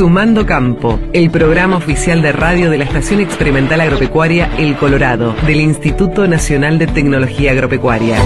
Sumando Campo, el programa oficial de radio de la Estación Experimental Agropecuaria El Colorado, del Instituto Nacional de Tecnología Agropecuaria.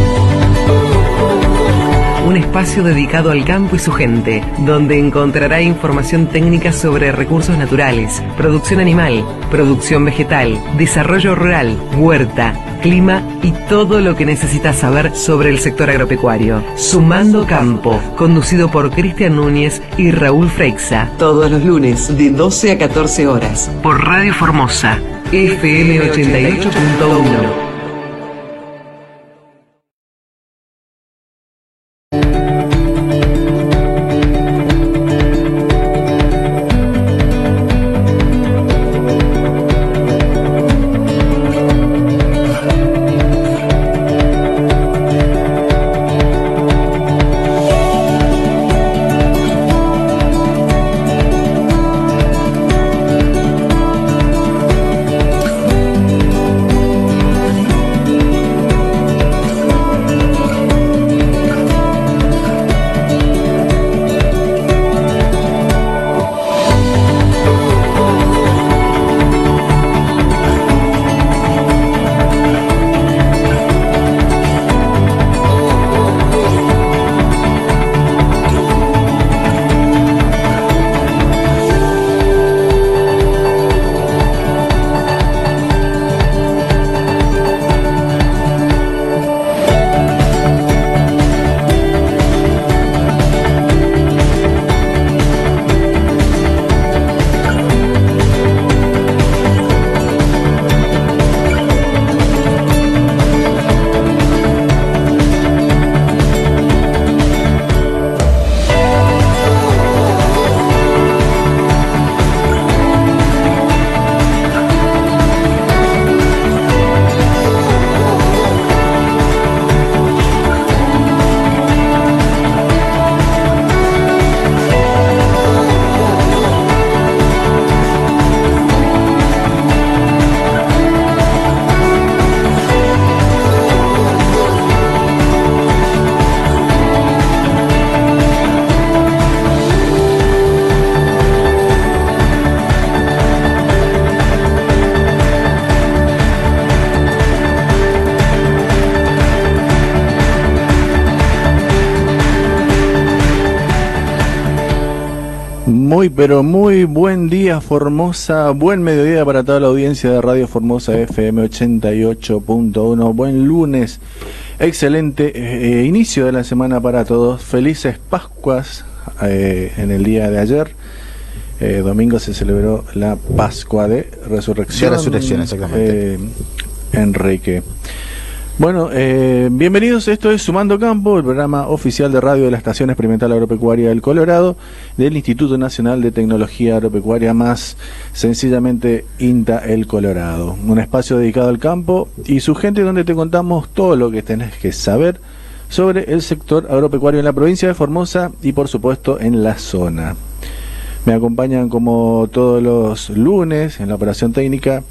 Un espacio dedicado al campo y su gente, donde encontrará información técnica sobre recursos naturales, producción animal, producción vegetal, desarrollo rural, huerta, clima y todo lo que necesitas saber sobre el sector agropecuario. Sumando Campo, conducido por Cristian Núñez y Raúl Freixa. Todos los lunes de 12 a 14 horas. Por Radio Formosa, FM 88.1. pero muy buen día Formosa, buen mediodía para toda la audiencia de Radio Formosa FM 88.1, buen lunes, excelente eh, inicio de la semana para todos, felices Pascuas eh, en el día de ayer, eh, domingo se celebró la Pascua de Resurrección. De Resurrección, exactamente. Enrique. Bueno, eh, bienvenidos. Esto es Sumando Campo, el programa oficial de radio de la Estación Experimental Agropecuaria del Colorado, del Instituto Nacional de Tecnología Agropecuaria, más sencillamente INTA El Colorado. Un espacio dedicado al campo y su gente donde te contamos todo lo que tenés que saber sobre el sector agropecuario en la provincia de Formosa y por supuesto en la zona. Me acompañan como todos los lunes en la operación técnica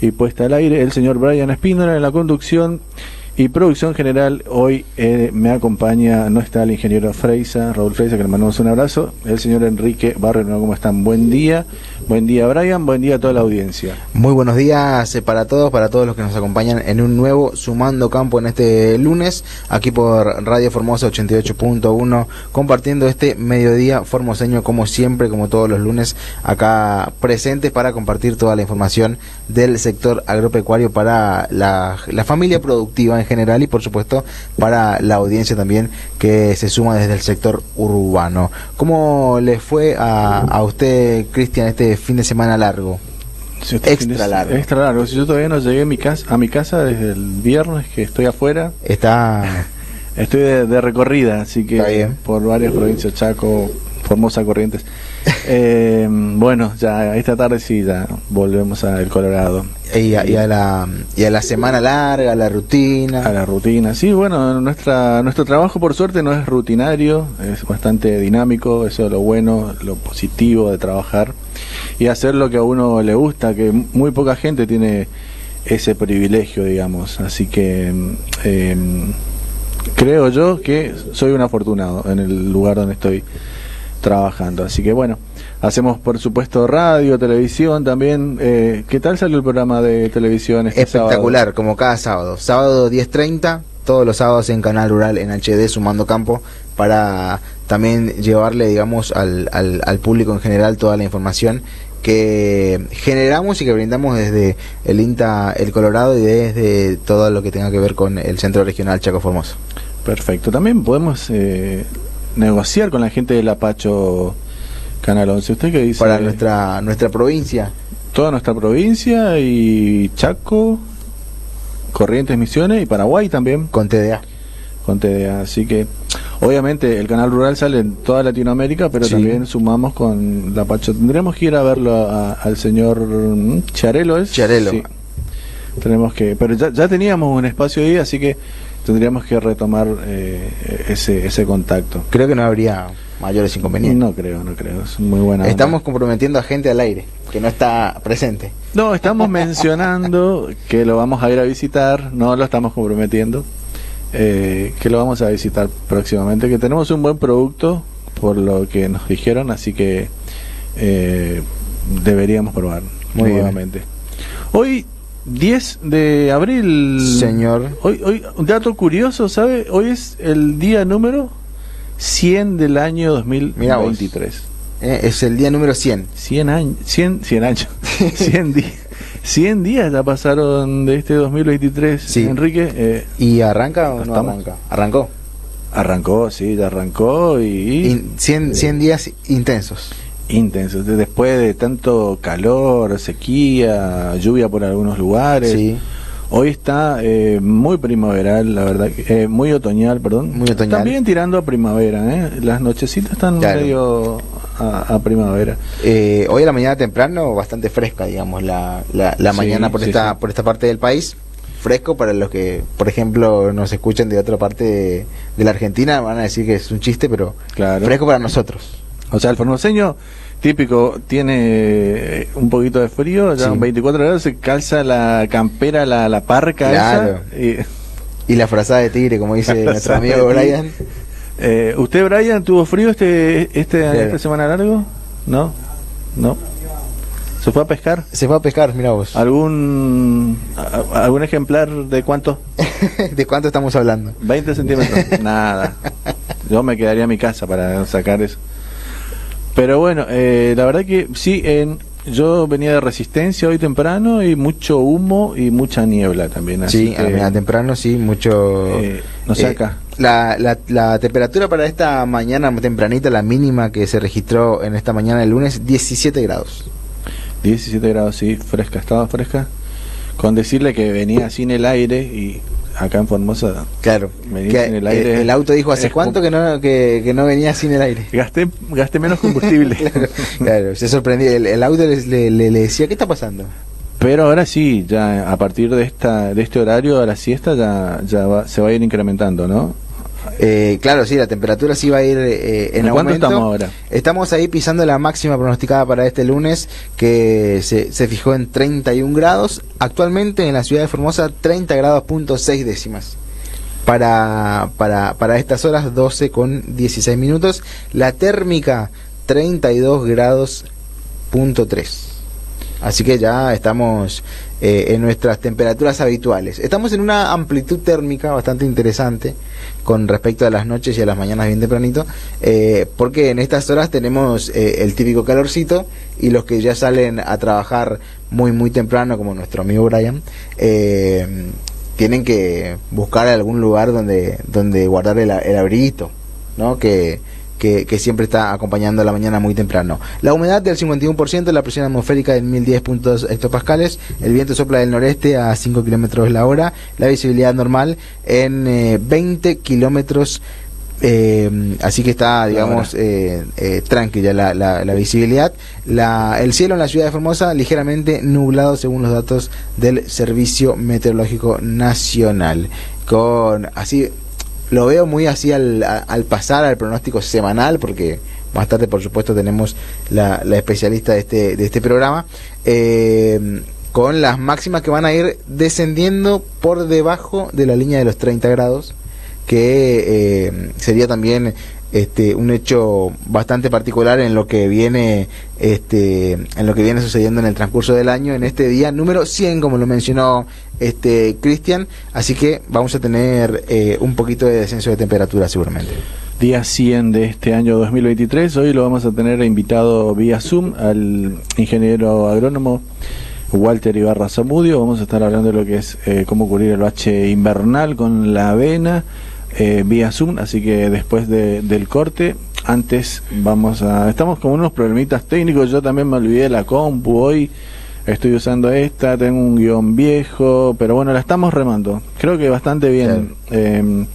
y puesta al aire el señor Brian Espínola en la conducción y producción general. Hoy eh, me acompaña, no está el ingeniero Freisa, Raúl Freisa, que le mandamos un abrazo, el señor Enrique Barrio, ¿cómo están? Buen día, buen día Brian, buen día a toda la audiencia. Muy buenos días eh, para todos, para todos los que nos acompañan en un nuevo Sumando Campo en este lunes, aquí por Radio Formosa 88.1, compartiendo este mediodía formoseño como siempre, como todos los lunes, acá presentes para compartir toda la información del sector agropecuario para la, la familia productiva en general y por supuesto para la audiencia también que se suma desde el sector urbano. ¿Cómo le fue a, a usted, Cristian, este fin de semana largo? extra largo. Extra largo. Si yo todavía no llegué a mi casa, a mi casa desde el viernes que estoy afuera. Está. Estoy de, recorrida, así que por varias provincias, Chaco, Formosa, Corrientes. Eh, bueno, ya esta tarde sí, ya volvemos al Colorado. Y a, la, y a la semana larga, a la rutina. A la rutina, sí, bueno, nuestra, nuestro trabajo por suerte no es rutinario, es bastante dinámico, eso es lo bueno, lo positivo de trabajar y hacer lo que a uno le gusta, que muy poca gente tiene ese privilegio, digamos, así que em, creo yo que soy un afortunado en el lugar donde estoy trabajando. Así que bueno, hacemos por supuesto radio, televisión también. Eh, ¿Qué tal salió el programa de televisión? Este Espectacular, como cada sábado. Sábado 10.30, todos los sábados en Canal Rural en HD, sumando campo, para también llevarle, digamos, al, al, al público en general toda la información que generamos y que brindamos desde el INTA El Colorado y desde todo lo que tenga que ver con el Centro Regional Chaco Formoso. Perfecto. También podemos eh, negociar con la gente del Apacho Canal 11. ¿Usted qué dice? Para nuestra, nuestra provincia. Toda nuestra provincia y Chaco, Corrientes Misiones y Paraguay también. Con TDA. Con TDA. Así que, obviamente, el canal rural sale en toda Latinoamérica, pero también sumamos con la Pacho. Tendremos que ir a verlo al señor mm, Charelo, ¿es? Charelo. Sí. Tenemos que. Pero ya, ya teníamos un espacio ahí, así que tendríamos que retomar eh, ese, ese contacto. Creo que no habría mayores inconvenientes. No creo, no creo. Es muy buena. Estamos comprometiendo a gente al aire que no está presente. No, estamos mencionando que lo vamos a ir a visitar, no lo estamos comprometiendo, eh, que lo vamos a visitar próximamente, que tenemos un buen producto por lo que nos dijeron, así que eh, deberíamos probar Muy nuevamente. Hoy 10 de abril. Señor. Hoy, hoy, un dato curioso, ¿sabe? Hoy es el día número 100 del año 2023. Eh, es el día número 100. 100 años. 100, 100 años. 100 días. 100 días ya pasaron de este 2023, sí. Enrique. Eh, ¿Y arranca o no arranca? Arrancó. Arrancó, sí, ya arrancó y... 100, 100 eh, días intensos intensos. Después de tanto calor, sequía, lluvia por algunos lugares. Hoy está eh, muy primaveral, la verdad, eh, muy otoñal, perdón. Muy otoñal. También tirando a primavera, ¿eh? Las nochecitas están medio a, primavera. Eh, hoy a la mañana temprano, bastante fresca, digamos, la, la, mañana por esta por esta parte del país. Fresco para los que, por ejemplo, nos escuchan de otra parte de, la Argentina, van a decir que es un chiste, pero claro. fresco para nosotros. O sea, el formoseño típico tiene eh, un poquito de frío, ya 24 grados, se calza la campera, la, la parca esa. Y, la frazada de tigre, como dice nuestro amigo Brian. Eh, ¿Usted, Brian, tuvo frío este, este esta semana largo? ¿No? ¿No? ¿Se fue a pescar? Se fue a pescar, mira vos. ¿Algún, algún ejemplar de cuánto? ¿De cuánto estamos hablando? 20 centímetros. Nada. Yo me quedaría en mi casa para sacar eso. Pero bueno, eh, la verdad que sí, en, yo venía de resistencia hoy temprano y mucho humo y mucha niebla también. Así sí, que, temprano sí, mucho... Eh, no sé eh, La, la, la, temperatura para esta mañana tempranita, la mínima que se registró en esta mañana el lunes, 17 grados. 17 grados, sí, fresca, estaba fresca. Con decirle que venía sin el aire y acá en Formosa. Claro. el, aire, el, auto dijo hace cuánto que no que, no venía sin el aire. Gasté gasté menos combustible. claro, se sorprendió. El, auto le, le, decía qué está pasando. Pero ahora sí, ya a partir de esta de este horario a la siesta ya ya se va a ir incrementando, ¿no? Eh, claro, sí, la temperatura sí va a ir eh, en, aumento. estamos ahora? Estamos ahí pisando la máxima pronosticada para este lunes, que se, se fijó en 31 grados. Actualmente en la ciudad de Formosa, 30 grados punto 6 décimas. Para, para, para estas horas, 12 con 16 minutos. La térmica, 32 grados punto 3. Así que ya estamos eh, en nuestras temperaturas habituales. Estamos en una amplitud térmica bastante interesante con respecto a las noches y a las mañanas bien tempranito, eh, porque en estas horas tenemos eh, el típico calorcito y los que ya salen a trabajar muy muy temprano, como nuestro amigo Brian, tienen que buscar algún lugar donde, donde guardar el, el abriguito, ¿no? Que, que, siempre está acompañando la mañana muy temprano. La humedad del 51%, la presión atmosférica de 1010 puntos hectopascales, el viento sopla del noreste a 5 kilómetros la hora, la visibilidad normal en 20 eh, kilómetros eh, así que está, digamos, eh, eh, tranquila la, la, visibilidad. La, el cielo en la ciudad de Formosa ligeramente nublado según los datos del Servicio Meteorológico Nacional. Con así lo veo muy así al, pasar al pronóstico semanal, porque más tarde, por supuesto, tenemos la, la especialista de este, de este programa, eh, con las máximas que van a ir descendiendo por debajo de la línea de los 30 grados, que eh, sería también este, un hecho bastante particular en lo que viene este, en lo que viene sucediendo en el transcurso del año en este día número 100 como lo mencionó este Cristian. Así que vamos a tener eh, un poquito de descenso de temperatura seguramente. Día 100 de este año 2023 hoy lo vamos a tener invitado vía Zoom al ingeniero agrónomo Walter Ibarra Zamudio. Vamos a estar hablando de lo que es eh, cómo cubrir el bache invernal con la avena eh, vía Zoom, así que después del corte, antes vamos a... Estamos con unos problemitas técnicos, yo también me olvidé de la compu hoy, estoy usando esta, tengo un guion viejo, pero bueno, la estamos remando, creo que bastante bien. Eh,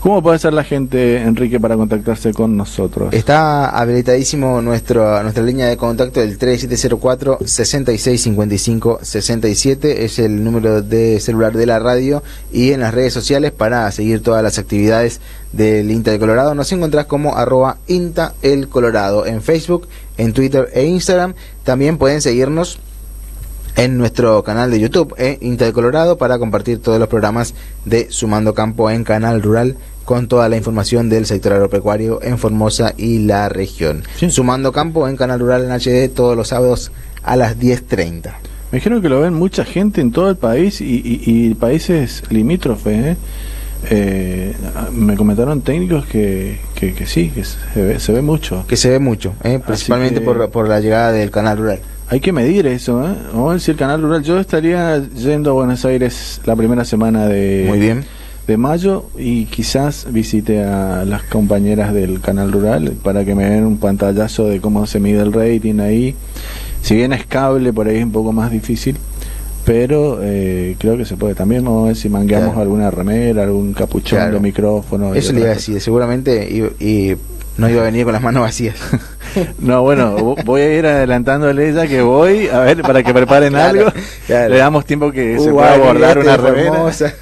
¿Cómo puede ser la gente, Enrique, para contactarse con nosotros? Está habilitadísimo nuestro, nuestra línea de contacto, el 3704-6655-67, es el número de celular de la radio y en las redes sociales para seguir todas las actividades del INTA de Colorado. Nos encontrás como arroba INTA el Colorado en Facebook, en Twitter e Instagram. También pueden seguirnos en nuestro canal de YouTube, eh, INTA de Colorado, para compartir todos los programas de Sumando Campo en Canal Rural con toda la información del sector agropecuario en Formosa y la región. Sumando Campo en Canal Rural en HD todos los sábados a las 10.30. Me dijeron que lo ven mucha gente en todo el país y, países limítrofes. ¿eh? Eh, me comentaron técnicos que, que, sí, que se ve, mucho. Que se ve mucho, ¿eh? principalmente por, por la llegada del canal rural. Hay que medir eso, ¿eh? Vamos a decir, Canal Rural. Yo estaría yendo a Buenos Aires la primera semana de, Muy bien. de mayo y quizás visite a las compañeras del Canal Rural para que me den un pantallazo de cómo se mide el rating ahí. Si bien es cable, por ahí es un poco más difícil, pero eh, creo que se puede. También vamos a ver si mangueamos alguna remera, algún capuchón de micrófono. Eso le iba a decir, seguramente y no iba a venir con las manos vacías. No, bueno, voy a ir adelantándole ella que voy, a ver, para que preparen algo. Le damos tiempo que se uh, pueda abordar una Formosa.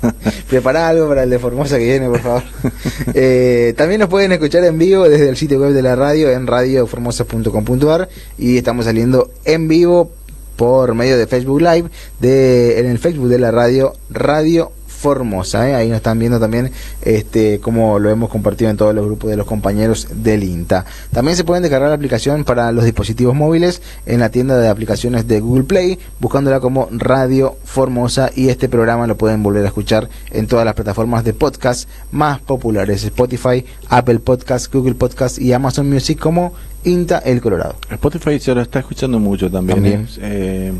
Prepara algo para el de Formosa que viene, por favor. Eh, también nos pueden escuchar en vivo desde el sitio web de la radio en radioformosa.com.ar y estamos saliendo en vivo por medio de Facebook Live de en el Facebook de la radio Radio Formosa. ¿eh? Ahí nos están viendo también este como lo hemos compartido en todos los grupos de los compañeros del INTA. También se pueden descargar la aplicación para los dispositivos móviles en la tienda de aplicaciones de Google Play, buscándola como Radio Formosa y este programa lo pueden volver a escuchar en todas las plataformas de podcast más populares, Spotify, Apple Podcast, Google Podcast y Amazon Music como INTA El Colorado. Spotify se lo está escuchando mucho también. ¿eh? Eh,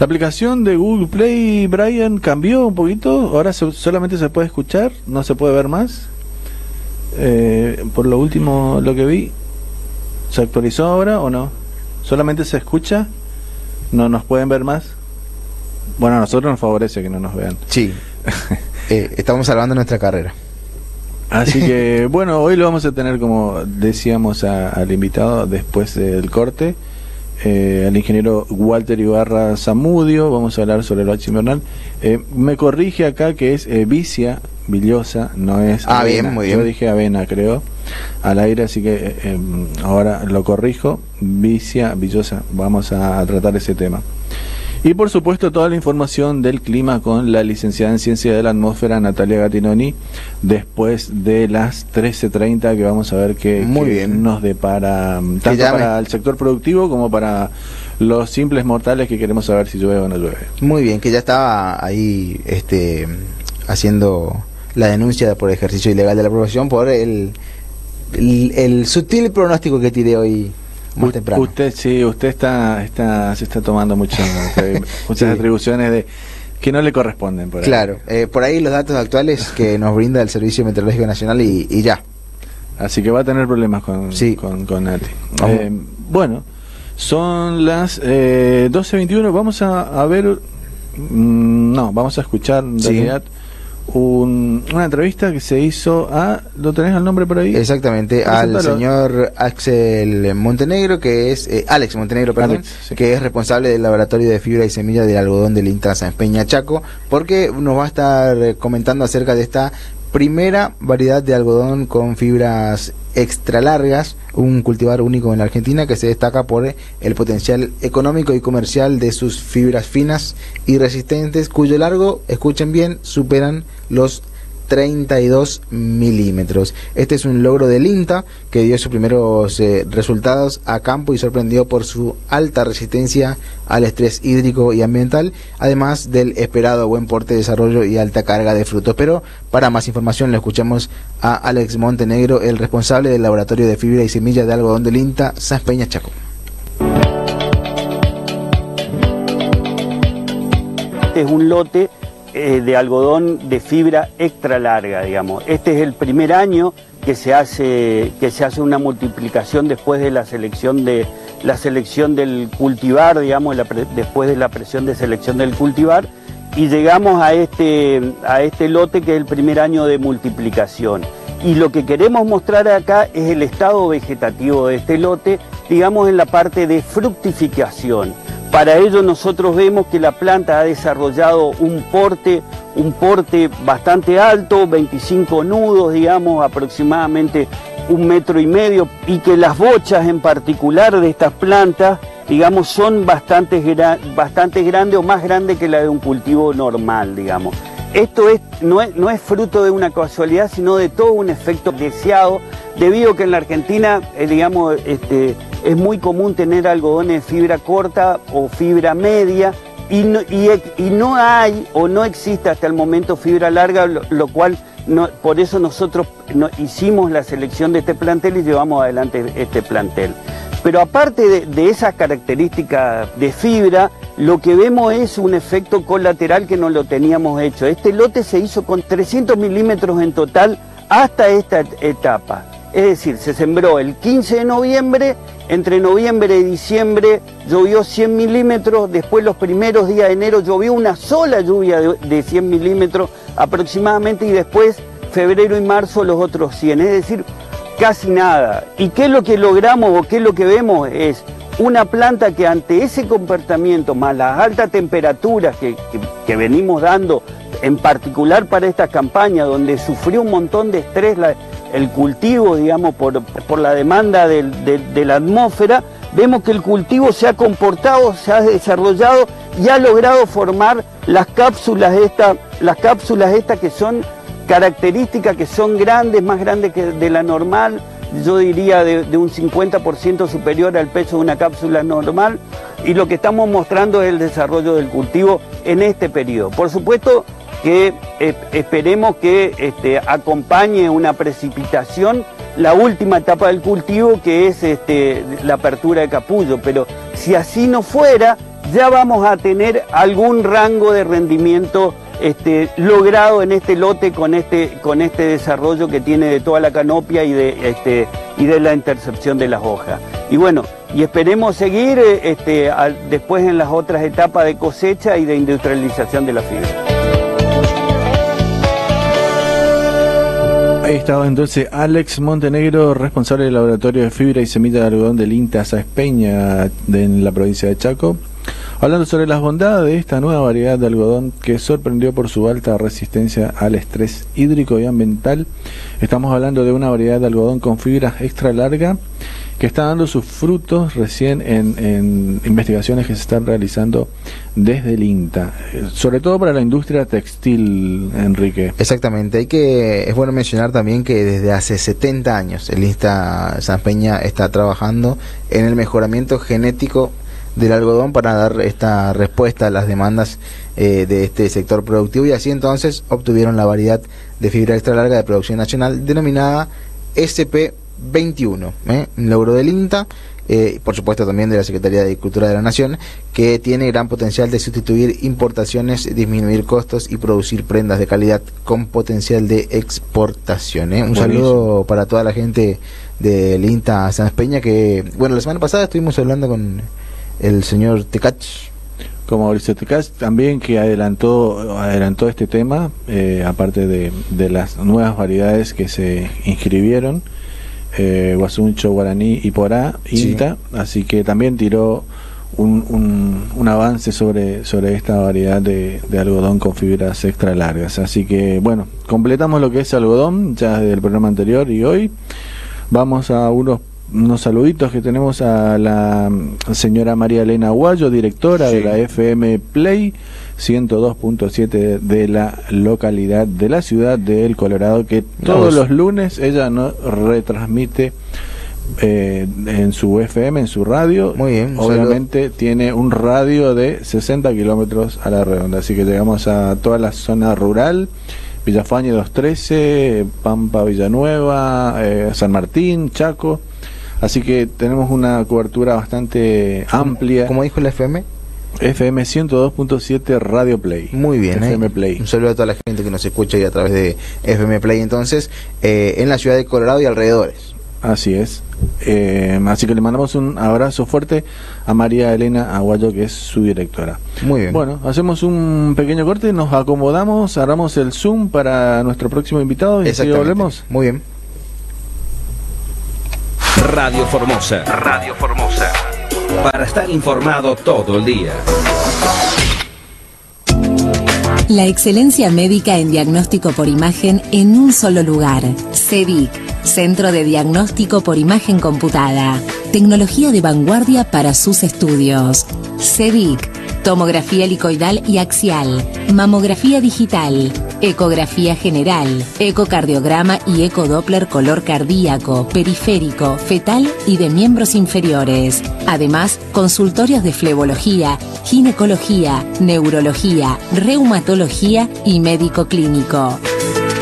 la aplicación de Google Play, Brian, cambió un poquito. Ahora solamente se puede escuchar, no se puede ver más. Eh, por lo último, lo que vi, ¿se actualizó ahora o no? ¿Solamente se escucha? ¿No nos pueden ver más? Bueno, a nosotros nos favorece que no nos vean. Sí. estamos salvando nuestra carrera. Así que bueno, hoy lo vamos a tener como decíamos al invitado después del corte, eh, al ingeniero Walter Ibarra Zamudio, vamos a hablar sobre el bache invernal. Eh, me corrige acá que es eh, vicia, villosa, no es ah, bien, muy bien. Yo dije avena, creo, al aire, así que em, ahora lo corrijo, vicia, villosa, vamos a tratar ese tema. Y por supuesto toda la información del clima con la licenciada en Ciencia de la Atmósfera Natalia Gatinoni después de las 13.30 que vamos a ver qué, nos depara tanto para el sector productivo como para los simples mortales que queremos saber si llueve o no llueve. Muy bien, que ya estaba ahí este haciendo la denuncia por ejercicio ilegal de la aprobación por el, el sutil pronóstico que tiré hoy muy temprano. Usted sí, usted está, está se está tomando mucho, muchas atribuciones de que no le corresponden. Por claro, eh, por ahí los datos actuales que nos brinda el Servicio Meteorológico Nacional y, ya. Así que va a tener problemas con, con, con Nati. Eh, bueno, son las eh, 12.21, vamos a, a ver, mm, no, vamos a escuchar en realidad una entrevista que se hizo a, ¿lo tenés el nombre por ahí? Exactamente, al señor Axel Montenegro, que es, eh, Alex Montenegro, perdón, que es responsable del laboratorio de fibra y semilla del algodón del Intraza en Peña Chaco, porque nos va a estar comentando acerca de esta primera variedad de algodón con fibras extra largas, un cultivar único en la Argentina que se destaca por el potencial económico y comercial de sus fibras finas y resistentes, cuyo largo, escuchen bien, superan los 32 milímetros. Este es un logro del INTA que dio sus primeros eh, resultados a campo y sorprendió por su alta resistencia al estrés hídrico y ambiental, además del esperado buen porte, desarrollo y alta carga de frutos. Pero para más información le escuchamos a Alex Montenegro, el responsable del laboratorio de fibra y semilla de algodón del INTA, San Peña Chaco. Este es un lote eh, de algodón de fibra extra larga, digamos. Este es el primer año que se hace, que se hace una multiplicación después de la selección, de, la selección del cultivar, digamos, después de la presión de selección del cultivar, y llegamos a este, a este lote que es el primer año de multiplicación. Y lo que queremos mostrar acá es el estado vegetativo de este lote, digamos en la parte de fructificación. Para ello nosotros vemos que la planta ha desarrollado un porte, un porte bastante alto, 25 nudos, digamos, aproximadamente un metro y medio, y que las bochas en particular de estas plantas, digamos, son bastante, grandes o más grandes que la de un cultivo normal, digamos. Esto es, no, es, no es fruto de una casualidad, sino de todo un efecto deseado, debido a que en la Argentina, eh, digamos, este, es muy común tener algodones de fibra corta o fibra media y no, y, no hay o no existe hasta el momento fibra larga, lo, cual por eso nosotros hicimos la selección de este plantel y llevamos adelante este plantel. Pero aparte de, de esas características de fibra, lo que vemos es un efecto colateral que no lo teníamos hecho. Este lote se hizo con 300 milímetros en total hasta esta etapa. Es decir, se sembró el 15 de noviembre, entre noviembre y diciembre llovió 100 milímetros, después los primeros días de enero llovió una sola lluvia de, 100 milímetros aproximadamente y después febrero y marzo los otros 100, es decir, casi nada. ¿Y qué es lo que logramos o qué es lo que vemos? Es una planta que ante ese comportamiento, más las altas temperaturas que, venimos dando, en particular para esta campaña, donde sufrió un montón de estrés el cultivo, digamos, por, la demanda de, la atmósfera, vemos que el cultivo se ha comportado, se ha desarrollado y ha logrado formar las cápsulas estas, las cápsulas estas que son características, que son grandes, más grandes que de la normal, yo diría de, de un 50% superior al peso de una cápsula normal, y lo que estamos mostrando es el desarrollo del cultivo en este periodo. Por supuesto, que eh, esperemos que este, acompañe una precipitación la última etapa del cultivo que es este, la apertura de capullo, pero si así no fuera, ya vamos a tener algún rango de rendimiento este, logrado en este lote con este, con este desarrollo que tiene de toda la canopia y de, y de la intercepción de las hojas. Y bueno, y esperemos seguir este, después en las otras etapas de cosecha y de industrialización de la fibra. Estaba entonces Alex Montenegro, responsable del laboratorio de fibra y semilla de algodón del INTA Espeña en la provincia de Chaco, hablando sobre las bondades de esta nueva variedad de algodón que sorprendió por su alta resistencia al estrés hídrico y ambiental. Estamos hablando de una variedad de algodón con fibra extra larga que está dando sus frutos recién en, investigaciones que se están realizando desde el INTA, eh, sobre todo para la industria textil, Enrique. Exactamente, hay que es bueno mencionar también que desde hace 70 años el INTA San Peña está trabajando en el mejoramiento genético del algodón para dar esta respuesta a las demandas eh, de este sector productivo. Y así entonces obtuvieron la variedad de fibra extra larga de producción nacional denominada SP 21, ¿eh? un logro del INTA, eh, por supuesto también de la Secretaría de Agricultura de la Nación, que tiene gran potencial de sustituir importaciones, disminuir costos y producir prendas de calidad con potencial de exportación. ¿eh? Un saludo para toda la gente del INTA San Peña, que, bueno, la semana pasada estuvimos hablando con el señor Tecach. Como Mauricio Tecach también que adelantó adelantó este tema, eh, aparte de, de las nuevas variedades que se inscribieron eh, Guasuncho, Guaraní y Porá, INTA, así que también tiró un, un, avance sobre, sobre esta variedad de, algodón con fibras extra largas. Así que bueno, completamos lo que es algodón ya desde el programa anterior y hoy vamos a unos unos saluditos que tenemos a la señora María Elena Aguayo, directora de la FM Play 102.7 de la localidad de la ciudad de El Colorado, que todos los lunes ella nos retransmite eh, en su FM, en su radio. Muy bien. Obviamente tiene un radio de 60 kilómetros a la redonda, así que llegamos a toda la zona rural. Villafañe 213, Pampa Villanueva, eh, San Martín, Chaco. Así que tenemos una cobertura bastante amplia. Como dijo el FM? FM 102.7 Radio Play. Muy bien. FM ¿eh? Play. Un saludo a toda la gente que nos escucha ahí a través de FM Play entonces, eh, en la ciudad de Colorado y alrededores. Así es. Eh, así que le mandamos un abrazo fuerte a María Elena Aguayo, que es su directora. Muy bien. Bueno, hacemos un pequeño corte, nos acomodamos, agarramos el Zoom para nuestro próximo invitado y así volvemos. Muy bien. Radio Formosa. Radio Formosa. Para estar informado todo el día. La excelencia médica en diagnóstico por imagen en un solo lugar. CEDIC, Centro de Diagnóstico por Imagen Computada. Tecnología de vanguardia para sus estudios. CEDIC tomografía helicoidal y axial, mamografía digital, ecografía general, ecocardiograma y ecodoppler color cardíaco, periférico, fetal y de miembros inferiores. Además, consultorios de flebología, ginecología, neurología, reumatología y médico clínico.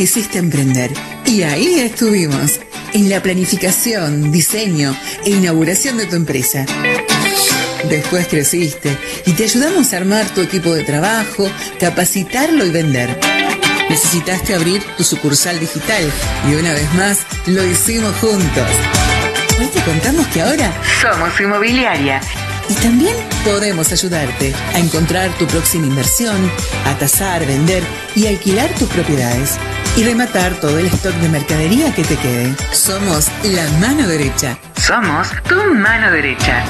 Quisiste emprender. Y ahí estuvimos, en la planificación, diseño e inauguración de tu empresa. Después creciste y te ayudamos a armar tu equipo de trabajo, capacitarlo y vender. Necesitaste abrir tu sucursal digital y una vez más lo hicimos juntos. Hoy te contamos que ahora somos inmobiliaria y también podemos ayudarte a encontrar tu próxima inversión, a tasar, vender y alquilar tus propiedades y rematar todo el stock de mercadería que te quede. Somos la mano derecha. Somos tu mano derecha.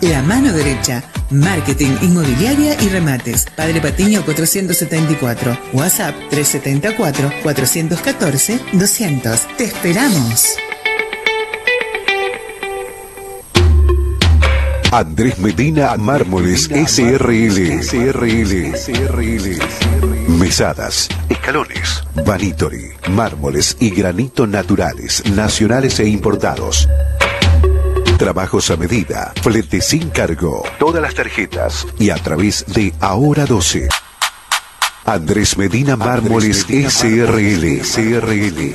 La mano derecha. Marketing, inmobiliaria y remates. Padre Patiño 474. WhatsApp 374 414 200. Te esperamos. Andrés Medina Mármoles SRL. SRL. SRL. Escalones, vanitori, mármoles y granito naturales, nacionales e importados. Trabajos a medida, flete sin cargo, todas las tarjetas y a través de Ahora 12. Andrés Medina Mármoles SRL, SRL,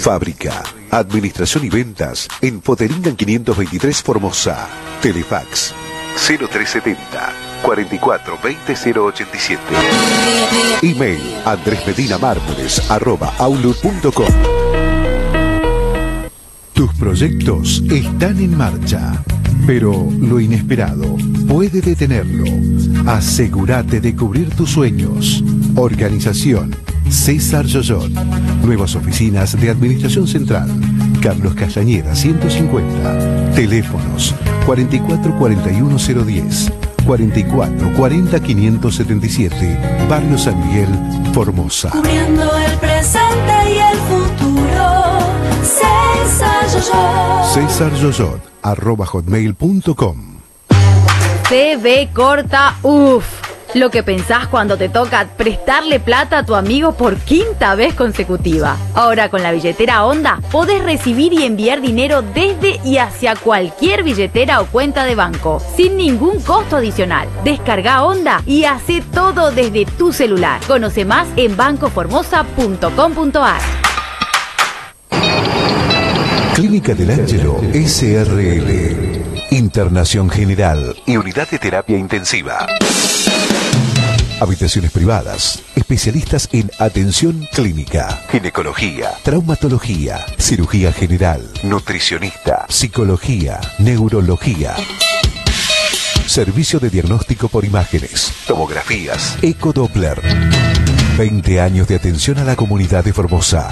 Fábrica, Administración y Ventas en Poteringan 523 Formosa. Telefax 0370 44 20 087. Email outlook.com. Tus proyectos están en marcha, pero lo inesperado puede detenerlo. Asegúrate de cubrir tus sueños. Organización César Yoyot. Nuevas oficinas de Administración Central. Carlos Castañeda 150. Teléfonos 4441010. 44 40 577. Barrio San Miguel, Formosa. Cubriendo el presente y el futuro. César Yoyot. César Yoyot, arroba hotmail.com. TV corta, uff. Lo que pensás cuando te toca prestarle plata a tu amigo por quinta vez consecutiva. Ahora con la billetera Onda podés recibir y enviar dinero desde y hacia cualquier billetera o cuenta de banco, sin ningún costo adicional. Descarga Onda y hace todo desde tu celular. Conoce más en bancoformosa.com.ar. Clínica del Ángelo SRL. Internación General y Unidad de Terapia Intensiva. Habitaciones privadas, especialistas en atención clínica, ginecología, traumatología, cirugía general, nutricionista, psicología, neurología. Servicio de diagnóstico por imágenes, tomografías, ecodoppler. 20 años de atención a la comunidad de Formosa.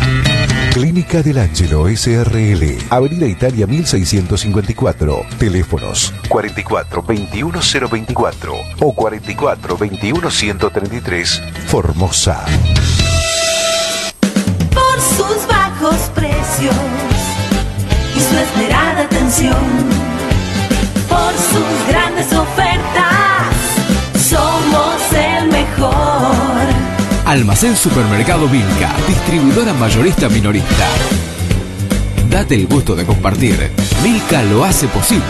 Clínica del Ángelo SRL, Avenida Italia 1654. Teléfonos 44 21 024 o 44 21 133. Formosa. Por sus bajos precios y su esmerada atención. Por sus grandes ofertas, somos el mejor. Almacén Supermercado Vilca, distribuidora mayorista minorista. Date el gusto de compartir. Vilca lo hace posible.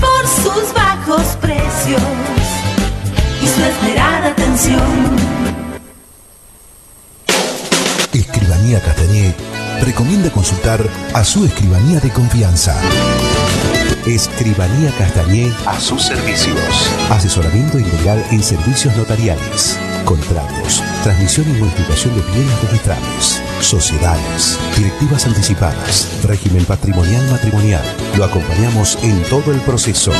Por sus bajos precios y su esmerada atención. Escribanía Castañé recomienda consultar a su escribanía de confianza. Escribanía Castañé a sus servicios. Asesoramiento integral en servicios notariales, contratos, transmisión y modificación de bienes registrables, sociedades, directivas anticipadas, régimen patrimonial matrimonial. Lo acompañamos en todo el proceso.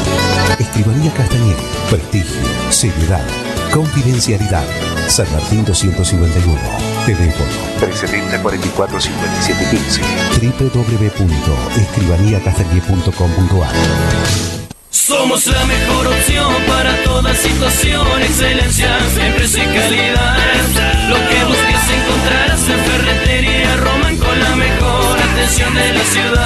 Escribanía Castañé, prestigio, seriedad, confidencialidad. San Martín 251. Teléfono 370 44 57 15 www.escribaniacastañé.com.ar Somos la mejor opción para toda situación, excelencia en precio y calidad. Lo que busques encontrarás en Ferretería Román con la mejor atención de la ciudad.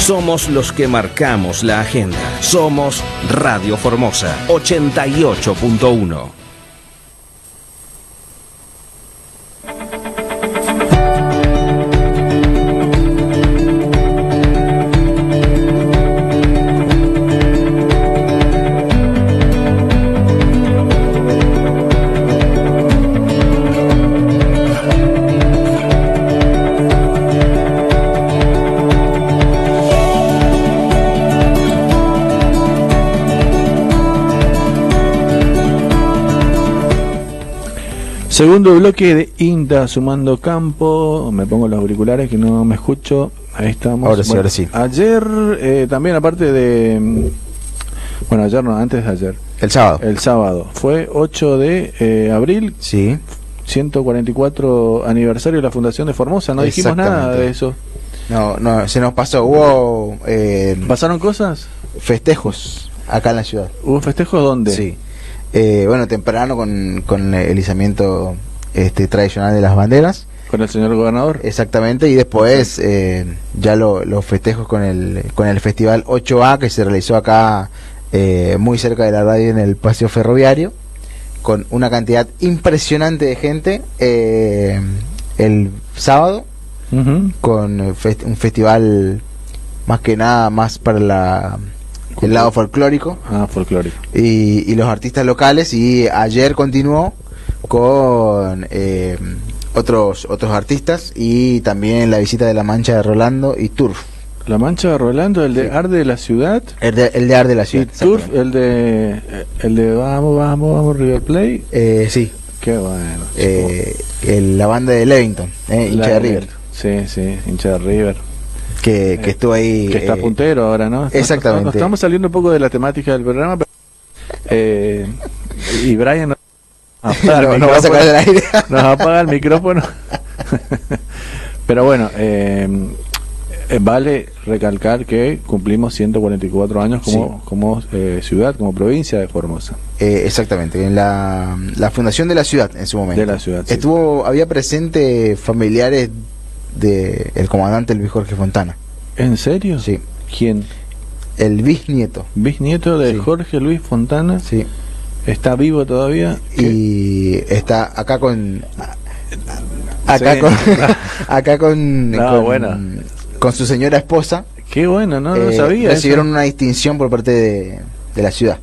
Somos los que marcamos la agenda. Somos Radio Formosa 88.1. Segundo bloque de INTA sumando campo. Me pongo los auriculares que no me escucho. Ahí estamos. Ahora sí, ahora sí. Ayer, eh, también aparte de. mm, Bueno, ayer no, antes de ayer. El sábado. El sábado. Fue 8 de eh, abril. Sí. 144 aniversario de la Fundación de Formosa. No dijimos nada de eso. No, no, se nos pasó. Hubo. eh, ¿Pasaron cosas? Festejos acá en la ciudad. ¿Hubo festejos dónde? Sí. Eh, bueno, temprano con, con el izamiento este, tradicional de las banderas. ¿Con el señor gobernador? Exactamente, y después eh, ya lo- los festejos con el, con el festival 8A que se realizó acá eh, muy cerca de la radio en el paseo ferroviario, con una cantidad impresionante de gente eh, el sábado, con fest- un festival más que nada más para la, el lado folclórico Ah, folclórico. y, y los artistas locales y ayer continuó con eh, otros otros artistas y también la visita de la Mancha de Rolando y Turf. La Mancha de Rolando, el de Arde de la Ciudad. El de, el de Ar de la Y Ciudad. Turf, el de, el de Vamos, Vamos, Vamos, River Play. Eh, sí, Qué bueno. eh, el- la banda de Levington, eh, hincha de River, Sí, sí, hincha de River. Que, que estuvo ahí. Que está eh, puntero ahora, ¿no? exactamente. Nos estamos saliendo un poco de la temática del programa. pero, eh, y Brian nos apaga No, el no va a sacar aire. Nos apaga el micrófono. pero bueno, eh, Eh, vale recalcar que cumplimos 144 años como, como eh, ciudad, como provincia de Formosa. Eh, exactamente, en la, la fundación de la ciudad en su momento. De la ciudad, sí. Estuvo, había presente familiares de el comandante Luis Jorge Fontana. ¿En serio? Sí. ¿Quién? El bisnieto. ¿Bisnieto de Sí. Jorge Luis Fontana? Sí. ¿Está vivo todavía? Y está acá con acá Sí. con acá con, No, con, bueno. con su señora esposa. Qué bueno, no, no eh, sabía. Recibieron eso. una distinción por parte de, de la ciudad.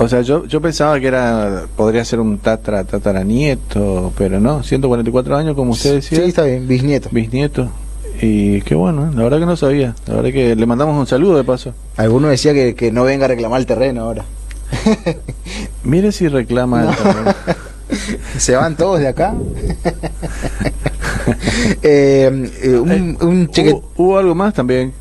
O sea, yo, yo pensaba que era podría ser un tatra, tataranieto, pero no, 144 años, como usted decía. Sí, está bien, bisnieto. Bisnieto. Y qué bueno, ¿eh? la verdad que no sabía. La verdad que le mandamos un saludo de paso. Alguno decía que, que no venga a reclamar el terreno ahora. Mire si reclama el terreno. Se van todos de acá. Eh, eh, un, un cheque- ¿Hubo, hubo algo más también?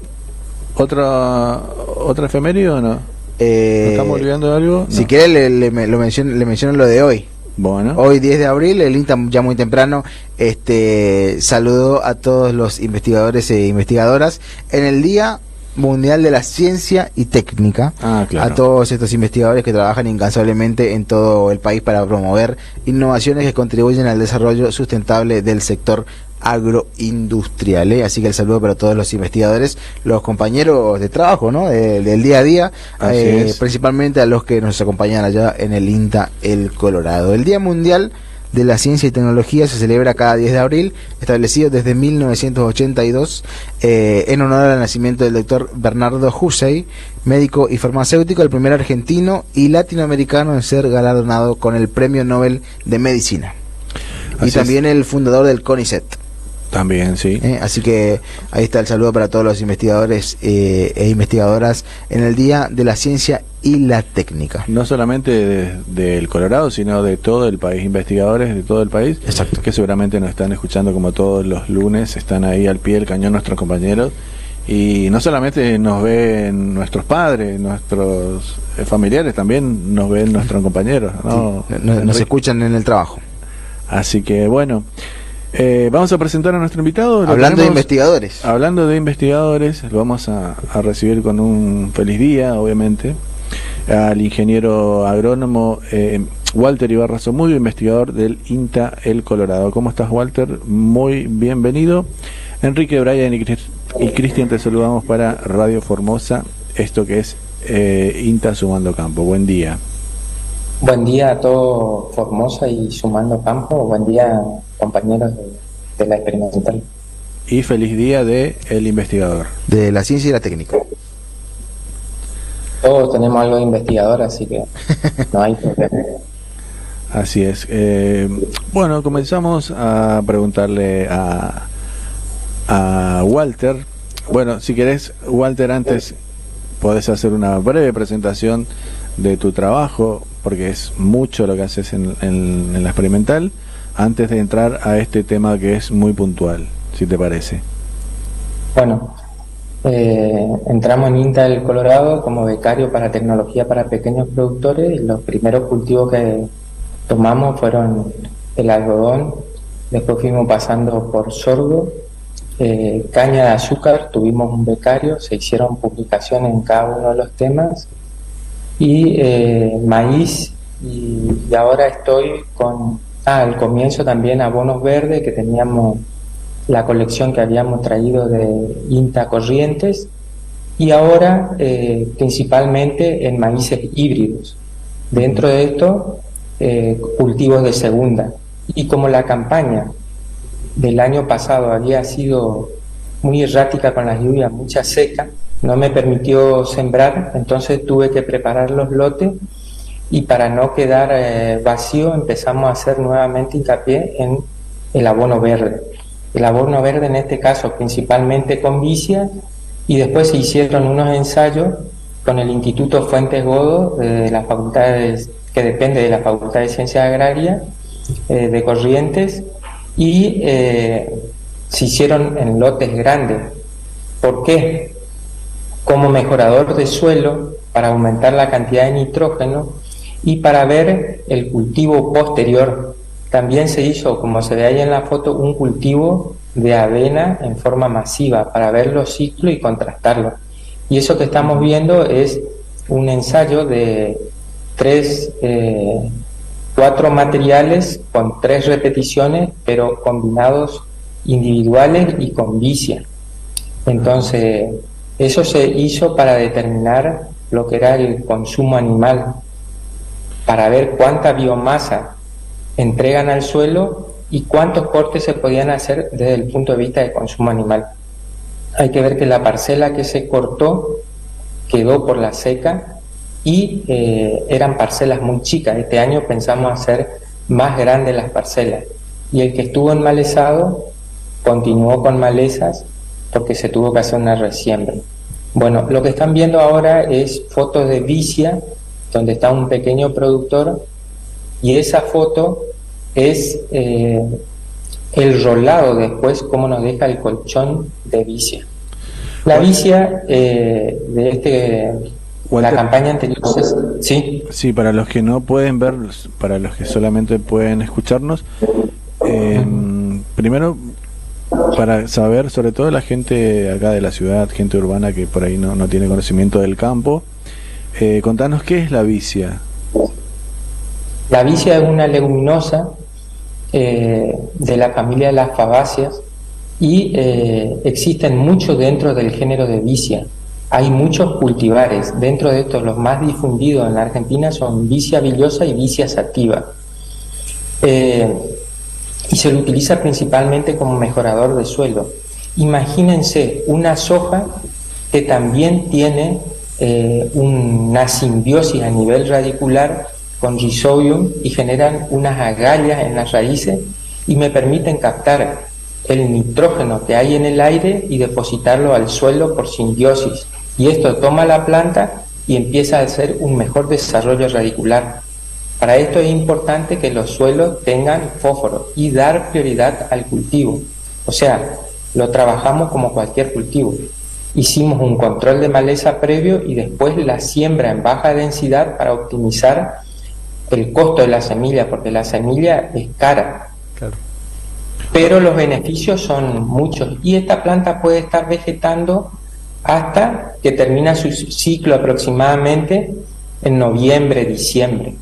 ¿Otra, otra efeméride o no? Eh, ¿Nos estamos olvidando de algo? Si No. quiere le, le, lo menciono, le menciono lo de hoy. Bueno. Hoy 10 de abril, el INTA ya muy temprano este saludó a todos los investigadores e investigadoras en el Día Mundial de la Ciencia y Técnica. Ah, claro. A todos estos investigadores que trabajan incansablemente en todo el país para promover innovaciones que contribuyen al desarrollo sustentable del sector agroindustrial. ¿eh? Así que el saludo para todos los investigadores, los compañeros de trabajo, ¿no? De- del día a día, eh, principalmente a los que nos acompañan allá en el INTA El Colorado. El Día Mundial de la Ciencia y Tecnología se celebra cada 10 de abril, establecido desde 1982 eh, en honor al nacimiento del doctor Bernardo Hussey, médico y farmacéutico, el primer argentino y latinoamericano en ser galardonado con el Premio Nobel de Medicina. Así y es. también el fundador del CONICET. También, sí. ¿eh? Así que ahí está el saludo para todos los investigadores eh, e investigadoras en el Día de la Ciencia y la Técnica. No solamente de- del Colorado, sino de todo el país, investigadores de todo el país, Exacto. que seguramente nos están escuchando como todos los lunes, están ahí al pie del cañón nuestros compañeros. Y no solamente nos ven nuestros padres, nuestros eh, familiares, también nos ven nuestros compañeros. ¿no? Nos, escuchan en el trabajo. Así que bueno, eh, vamos a presentar a nuestro invitado. Hablando de investigadores. Hablando de investigadores, lo vamos a, a recibir con un feliz día, obviamente, al ingeniero agrónomo eh, Walter Ibarra Somudio, investigador del INTA El Colorado. ¿Cómo estás, Walter? Muy bienvenido. Enrique, Brian y Cristian, te saludamos para Radio Formosa, esto que es eh, INTA Sumando Campo. Buen día. Buen día a todo Formosa y Sumando Campo. Buen día, compañeros de, de la experimental. Y feliz día de El Investigador. De la ciencia y la técnica. Todos tenemos algo de investigador, así que no hay problema. Así es. Eh, bueno, comenzamos a preguntarle a, a Walter. Bueno, si querés, Walter, antes podés hacer una breve presentación de tu trabajo, porque es mucho lo que haces en, la experimental, antes de entrar a este tema que es muy puntual, si te parece. Bueno, eh, entramos en INTA del Colorado como becario para tecnología para pequeños productores los primeros cultivos que tomamos fueron el algodón, después fuimos pasando por sorgo, eh, caña de azúcar, tuvimos un becario, se hicieron publicaciones en cada uno de los temas y eh, maíz y, ahora estoy con, ah, al comienzo también abonos verdes que teníamos la colección que habíamos traído de INTA Corrientes y ahora eh, principalmente en maíces híbridos. Dentro de esto, eh, cultivos de segunda. Y como la campaña del año pasado había sido muy errática con las lluvias, mucha seca, no me permitió sembrar, entonces tuve que preparar los lotes y para no quedar eh, vacío empezamos a hacer nuevamente hincapié en el abono verde. El abono verde en este caso principalmente con vicia y después se hicieron unos ensayos con el Instituto Fuentes Godo eh, de la Facultad de- que depende de la Facultad de Ciencias Agrarias eh, de Corrientes y se hicieron en lotes grandes. ¿Por qué? Como mejorador de suelo para aumentar la cantidad de nitrógeno y para ver el cultivo posterior. También se hizo, como se ve ahí en la foto, un cultivo de avena en forma masiva para ver los ciclos y contrastarlos. Y eso que estamos viendo es un ensayo de tres, eh, cuatro materiales con tres repeticiones, pero combinados individuales y con vicia. Entonces, eso se hizo para determinar lo que era el consumo animal, para ver cuánta biomasa entregan al suelo y cuántos cortes se podían hacer desde el punto de vista de consumo animal. Hay que ver que la parcela que se cortó quedó por la seca y eh, eran parcelas muy chicas. Este año pensamos hacer más grandes las parcelas. Y el que estuvo en malezado continuó con malezas porque se tuvo que hacer una resiembra. Bueno, lo que están viendo ahora es fotos de Vicia, donde está un pequeño productor, y esa foto es eh, el rolado después, cómo nos deja el colchón de Vicia. La Vicia eh, de este la campaña anterior, sí. Sí, para los que no pueden ver, para los que solamente pueden escucharnos, eh, primero para saber, sobre todo la gente acá de la ciudad, gente urbana que por ahí no, no tiene conocimiento del campo, eh, contanos qué es la vicia. La vicia es una leguminosa eh, de la familia de las fabáceas y eh, existen muchos dentro del género de vicia. Hay muchos cultivares. Dentro de estos, los más difundidos en la Argentina son vicia villosa y vicia sativa. Se lo utiliza principalmente como mejorador de suelo. Imagínense una soja que también tiene eh, una simbiosis a nivel radicular con Rhizobium y generan unas agallas en las raíces y me permiten captar el nitrógeno que hay en el aire y depositarlo al suelo por simbiosis. Y esto toma la planta y empieza a hacer un mejor desarrollo radicular. Para esto es importante que los suelos tengan fósforo y dar prioridad al cultivo. O sea, lo trabajamos como cualquier cultivo. Hicimos un control de maleza previo y después la siembra en baja densidad para optimizar el costo de la semilla, porque la semilla es cara. Pero los beneficios son muchos y esta planta puede estar vegetando hasta que termina su ciclo aproximadamente en noviembre, diciembre,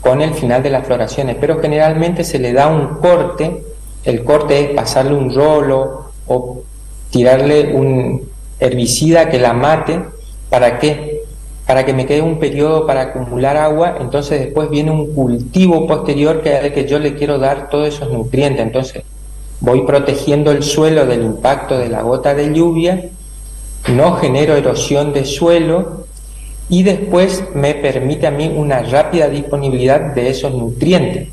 con el final de las floraciones. Pero generalmente se le da un corte, el corte es pasarle un rolo o tirarle un herbicida que la mate, ¿para qué? Para que me quede un periodo para acumular agua, entonces después viene un cultivo posterior que que yo le quiero dar todos esos nutrientes. Entonces voy protegiendo el suelo del impacto de la gota de lluvia no genero erosión de suelo y después me permite a mí una rápida disponibilidad de esos nutrientes.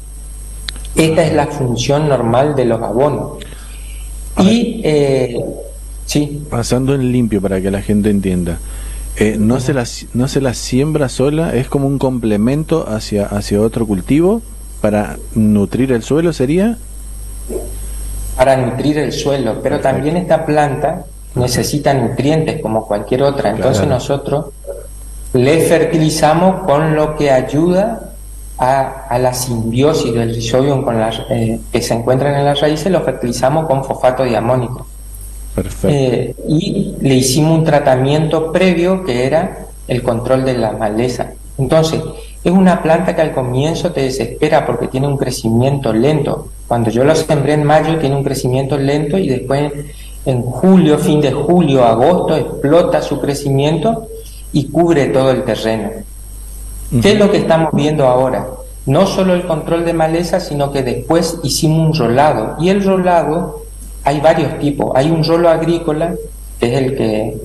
Esta es la función normal de los abonos. Y eh, sí. Pasando en limpio para que la gente entienda. Eh, no, se la, no se la siembra sola, es como un complemento hacia, hacia otro cultivo para nutrir el suelo, ¿sería? Para nutrir el suelo, pero también esta planta necesita nutrientes como cualquier otra. Entonces nosotros le fertilizamos con lo que ayuda a, la simbiosis del con las, eh, que se encuentran en las raíces, lo fertilizamos con fosfato diamónico. Perfecto. Eh, y le hicimos un tratamiento previo que era el control de la maleza. Entonces, es una planta que al comienzo te desespera porque tiene un crecimiento lento. Cuando yo lo sembré en mayo tiene un crecimiento lento y después en julio, fin de julio, agosto, explota su crecimiento y cubre todo el terreno. ¿Qué es lo que estamos viendo ahora? No solo el control de maleza, sino que después hicimos un rolado. Y el rolado hay varios tipos. Hay un rolo agrícola, que es el que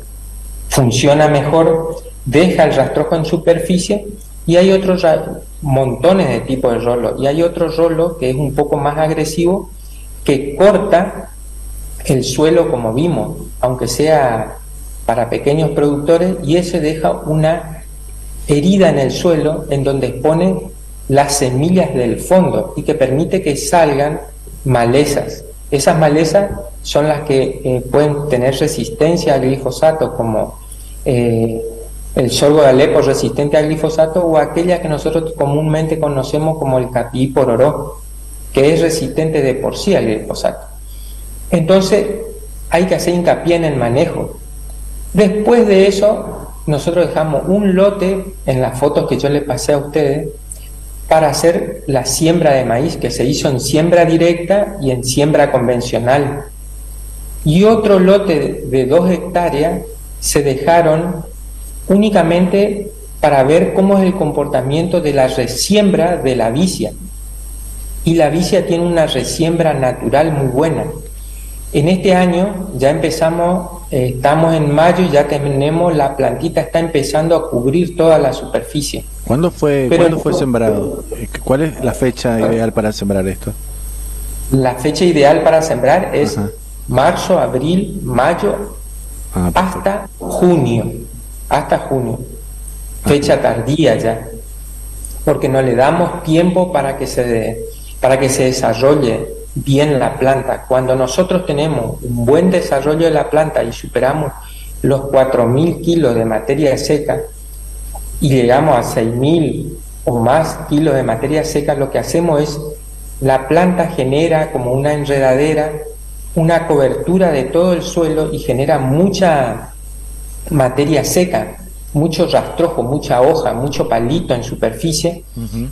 funciona mejor, deja el rastrojo en superficie, y hay otros montones de tipos de rolo. Y hay otro rolo que es un poco más agresivo, que corta el suelo como vimos, aunque sea para pequeños productores, y ese deja una herida en el suelo en donde pone las semillas del fondo y que permite que salgan malezas. Esas malezas son las que eh, pueden tener resistencia al glifosato, como eh, el sorgo de Alepo resistente al glifosato o aquella que nosotros comúnmente conocemos como el capi pororó, que es resistente de por sí al glifosato. Entonces hay que hacer hincapié en el manejo. Después de eso, nosotros dejamos un lote en las fotos que yo les pasé a ustedes para hacer la siembra de maíz que se hizo en siembra directa y en siembra convencional. Y otro lote de, dos hectáreas se dejaron únicamente para ver cómo es el comportamiento de la resiembra de la vicia. Y la vicia tiene una resiembra natural muy buena. En este año ya empezamos, eh, estamos en mayo y ya tenemos, la plantita está empezando a cubrir toda la superficie. ¿Cuándo fue, Pero ¿cuándo el- fue sembrado? Eh, ¿Cuál es la fecha ideal para sembrar esto? La fecha ideal para sembrar es marzo, abril, mayo, Ah, hasta junio. Hasta junio. Fecha tardía ya. Porque no le damos tiempo para que se, para que se desarrolle bien la planta. Cuando nosotros tenemos un buen desarrollo de la planta y superamos los 4.000 kilos de materia seca y llegamos a 6.000 o más kilos de materia seca, lo que hacemos es la planta genera como una enredadera una cobertura de todo el suelo y genera mucha materia seca, mucho rastrojo, mucha hoja, mucho palito en superficie,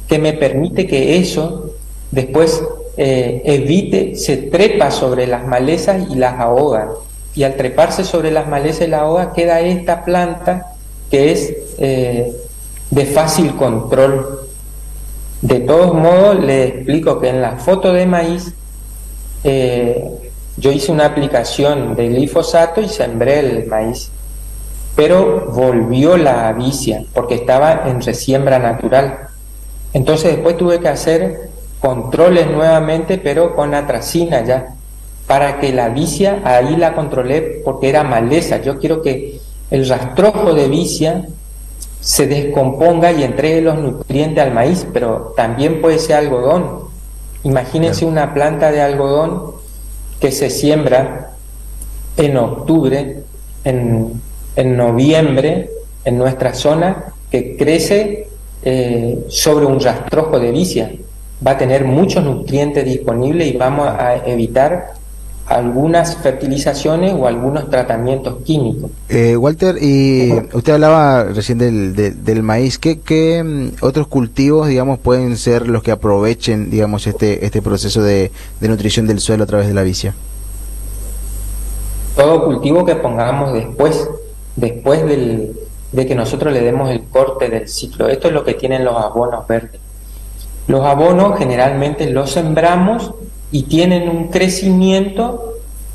que me permite que eso después eh, evite, se trepa sobre las malezas y las ahoga. Y al treparse sobre las malezas y las ahoga queda esta planta que es eh, de fácil control. De todos modos, le explico que en la foto de maíz eh, yo hice una aplicación de glifosato y sembré el maíz, pero volvió la avicia porque estaba en resiembra natural. Entonces después tuve que hacer controles nuevamente, pero con atracina ya, para que la vicia ahí la controlé porque era maleza. Yo quiero que el rastrojo de vicia se descomponga y entregue los nutrientes al maíz, pero también puede ser algodón. Imagínense una planta de algodón que se siembra en octubre, en, en noviembre, en nuestra zona, que crece eh, sobre un rastrojo de vicia. Va a tener muchos nutrientes disponibles y vamos a evitar algunas fertilizaciones o algunos tratamientos químicos. Eh, Walter, y usted hablaba recién del, del, del maíz. ¿Qué, qué mm, otros cultivos, digamos, pueden ser los que aprovechen, digamos, este este proceso de, de nutrición del suelo a través de la vicia? todo cultivo que pongamos después, después del, de que nosotros le demos el corte del ciclo. Esto es lo que tienen los abonos verdes. Los abonos generalmente los sembramos y tienen un crecimiento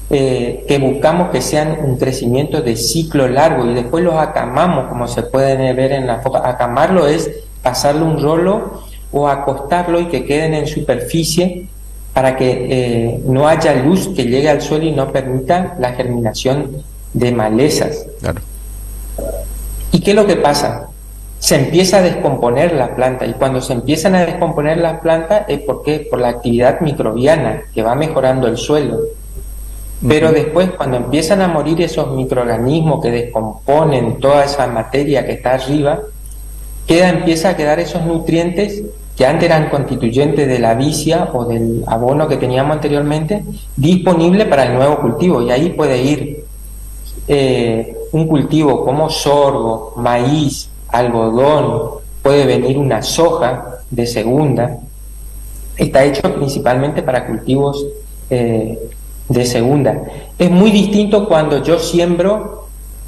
eh, que buscamos que sean un crecimiento de ciclo largo y después los acamamos, como se pueden ver en la foto. Acamarlo es pasarle un rolo o acostarlo y que queden en superficie para que eh, no haya luz que llegue al suelo y no permita la germinación de malezas. Claro. ¿Y qué es lo que pasa? Se empieza a descomponer la planta y cuando se empiezan a descomponer las plantas es porque por la actividad microbiana que va mejorando el suelo. Pero después cuando empiezan a morir esos microorganismos que descomponen toda esa materia que está arriba, queda, empieza a quedar esos nutrientes que antes eran constituyentes de la vicia o del abono que teníamos anteriormente, disponible para el nuevo cultivo. Y ahí puede ir eh, un cultivo como sorgo, maíz, algodón, puede venir una soja de segunda. Está hecho principalmente para cultivos eh, de segunda. Es muy distinto cuando yo siembro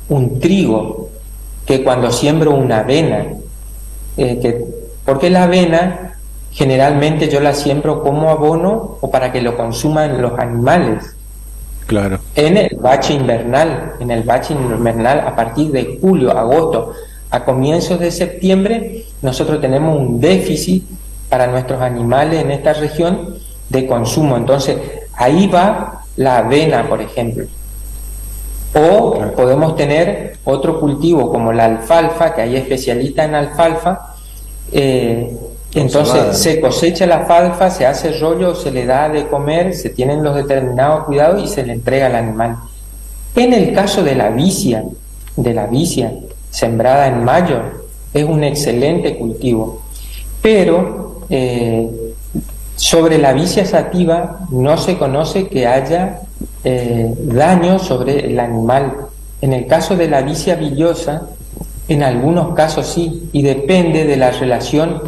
un trigo que cuando siembro una avena. Eh, que, porque la avena generalmente yo la siembro como abono o para que lo consuman los animales. Claro. En el bache invernal, en el bache invernal a partir de julio, agosto, a comienzos de septiembre, nosotros tenemos un déficit para nuestros animales en esta región de consumo. Entonces, ahí va la avena, por ejemplo. O podemos tener otro cultivo como la alfalfa, que hay especialistas en alfalfa. eh, entonces se cosecha la alfalfa, se hace rollo, se le da de comer, se tienen los determinados cuidados y se le entrega al animal. En el caso de la vicia, de la vicia sembrada en mayo, es un excelente cultivo. Pero eh, sobre la vicia sativa no se conoce que haya eh, daño sobre el animal. En el caso de la vicia villosa, en algunos casos sí, y depende de la relación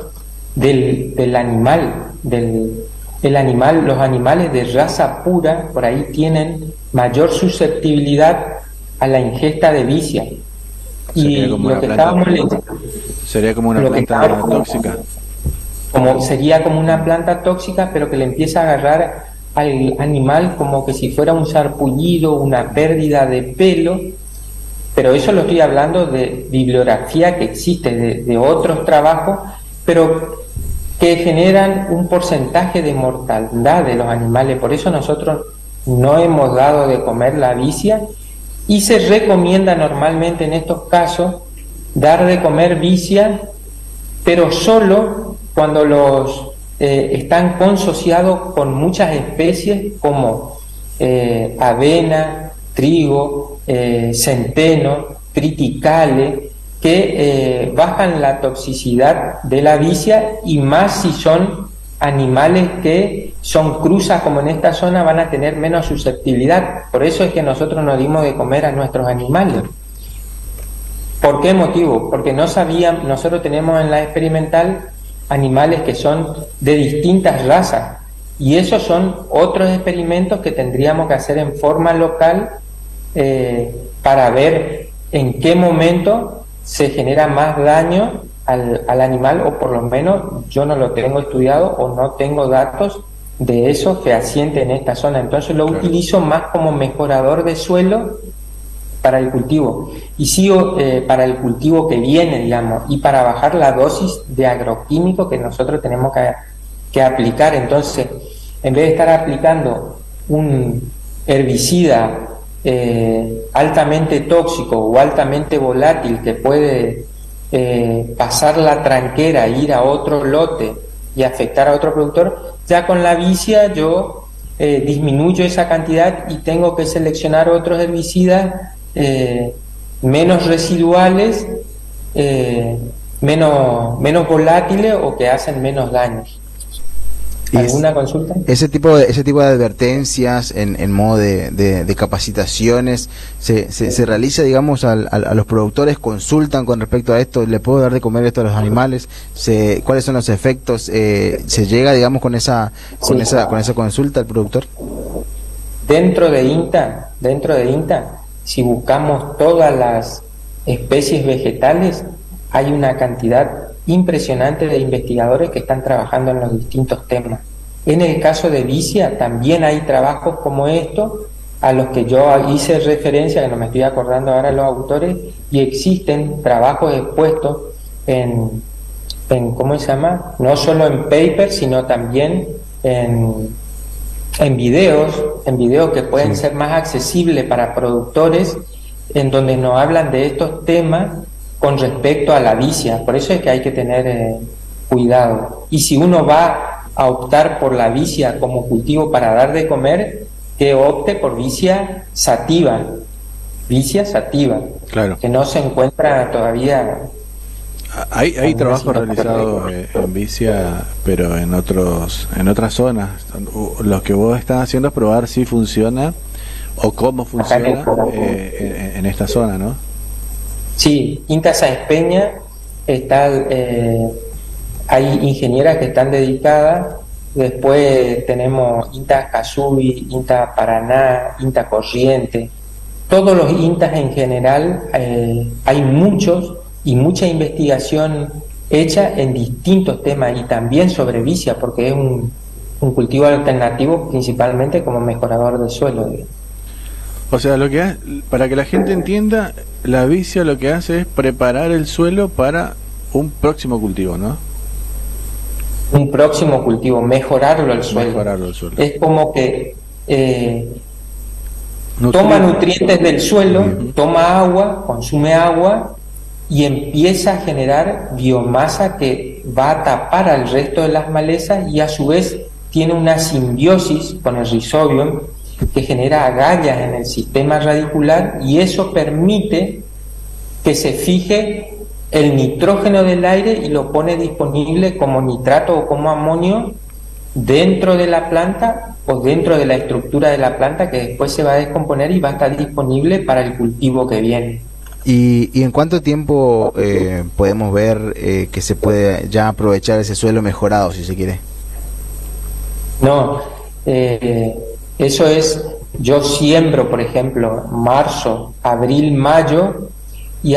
del, animal, del el animal, los animales de raza pura, por ahí tienen mayor susceptibilidad a la ingesta de vicia. Y lo que estábamos leyendo, Sería como una planta tóxica. como sería como una planta tóxica, pero que le empieza a agarrar al animal como que si fuera un sarpullido, una pérdida de pelo. Pero eso lo estoy hablando de bibliografía que existe, de, de otros trabajos, pero que generan un porcentaje de mortandad de los animales. Por eso nosotros no hemos dado de comer la vicia y se recomienda normalmente en estos casos dar de comer vicia pero solo cuando los eh, están consociados con muchas especies como eh, avena, trigo, eh, centeno, triticale, que bajan la toxicidad de la vicia y más si son animales que son cruzas como en esta zona van a tener menos susceptibilidad. Por eso es que nosotros nos dimos de comer a nuestros animales. ¿Por qué motivo? Porque no sabíamos, nosotros tenemos en la experimental animales que son de distintas razas y esos son otros experimentos que tendríamos que hacer en forma local eh, para ver en qué momento se genera más daño al, al animal o por lo menos yo no lo tengo estudiado o no tengo datos de eso fehaciente en esta zona. Entonces lo utilizo más como mejorador de suelo para el cultivo y sí eh, para el cultivo que viene, digamos, y para bajar la dosis de agroquímico que nosotros tenemos que, que aplicar. Entonces, en vez de estar aplicando un herbicida eh, altamente tóxico o altamente volátil que puede eh, pasar la tranquera, ir a otro lote y afectar a otro productor, ya con la vicia yo eh, disminuyo esa cantidad y tengo que seleccionar otros herbicidas eh, menos residuales, eh, menos, menos volátiles o que hacen menos daños. ¿Alguna consulta? Ese tipo de, ese tipo de advertencias en, en modo de, de- de capacitaciones se, se, se realiza, digamos, al- al- a los productores, consultan con respecto a esto, le puedo dar de comer esto a los animales, se, cuáles son los efectos, eh, se llega, digamos, con esa, con Sí. esa, con esa consulta al productor. Dentro de INTA, dentro de INTA, si buscamos todas las especies vegetales, hay una cantidad impresionante de investigadores que están trabajando en los distintos temas. En el caso de Vicia también hay trabajos como esto a los que yo hice referencia, que no me estoy acordando ahora los autores, y existen trabajos expuestos en, en ¿cómo se llama? No solo en papers, sino también en, en videos, en videos que pueden ser más accesibles para productores, en donde nos hablan de estos temas con respecto a la vicia. Por eso es que hay que tener eh, cuidado. Y si uno va a optar por la vicia como cultivo para dar de comer, que opte por vicia sativa. Vicia sativa. Claro. Que no se encuentra todavía. Hay, hay situación. realizados eh, en Vicia, pero en otros, en otras zonas. Los que vos estás haciendo es probar si funciona o cómo funciona eh, en, en esta zona, ¿no? Sí, Inta Sáenz Peña está, eh, hay ingenieras que están dedicadas, después tenemos Inta Casubi, Inta Paraná, Inta Corriente, todos los INTAs en general, eh, hay muchos y mucha investigación hecha en distintos temas y también sobre vicia, porque es un, un cultivo alternativo principalmente como mejorador de suelo. O sea, lo que ha- para que la gente entienda, la vicia lo que hace es preparar el suelo para un próximo cultivo, ¿no? un próximo cultivo, mejorarlo el suelo. Mejorarlo el suelo. Es como que eh, toma nutrientes del suelo, toma agua, consume agua y empieza a generar biomasa que va a tapar al resto de las malezas y a su vez tiene una simbiosis con el rizobium que genera agallas en el sistema radicular y eso permite que se fije el nitrógeno del aire y lo pone disponible como nitrato o como amonio dentro de la planta o dentro de la estructura de la planta que después se va a descomponer y va a estar disponible para el cultivo que viene. ¿Y, y en cuánto tiempo eh, podemos ver eh, que se puede ya aprovechar ese suelo mejorado, si se quiere? No, eh, eso es, yo siembro, por ejemplo, marzo, abril, mayo, y,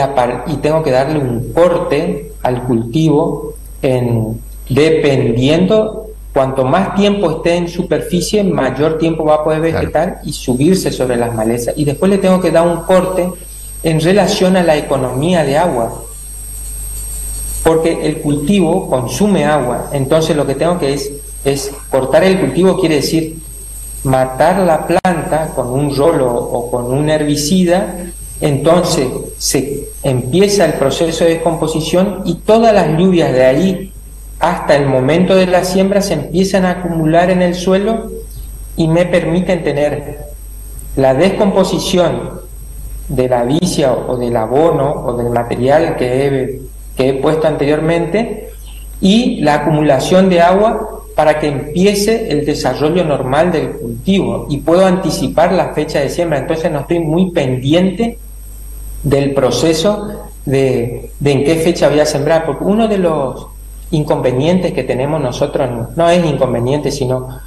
tengo que darle un corte al cultivo en, dependiendo, cuanto más tiempo esté en superficie, mayor tiempo va a poder vegetar y subirse sobre las malezas. Y después le tengo que dar un corte en relación a la economía de agua porque el cultivo consume agua. Entonces lo que tengo que es, es cortar el cultivo quiere decir matar la planta con un rolo o con un herbicida, entonces se empieza el proceso de descomposición y todas las lluvias de ahí hasta el momento de la siembra se empiezan a acumular en el suelo y me permiten tener la descomposición de la vicia o del abono o del material que he, que he puesto anteriormente y la acumulación de agua para que empiece el desarrollo normal del cultivo y puedo anticipar la fecha de siembra. Entonces no estoy muy pendiente del proceso de, en qué fecha voy a sembrar, porque uno de los inconvenientes que tenemos nosotros, no es inconveniente, sino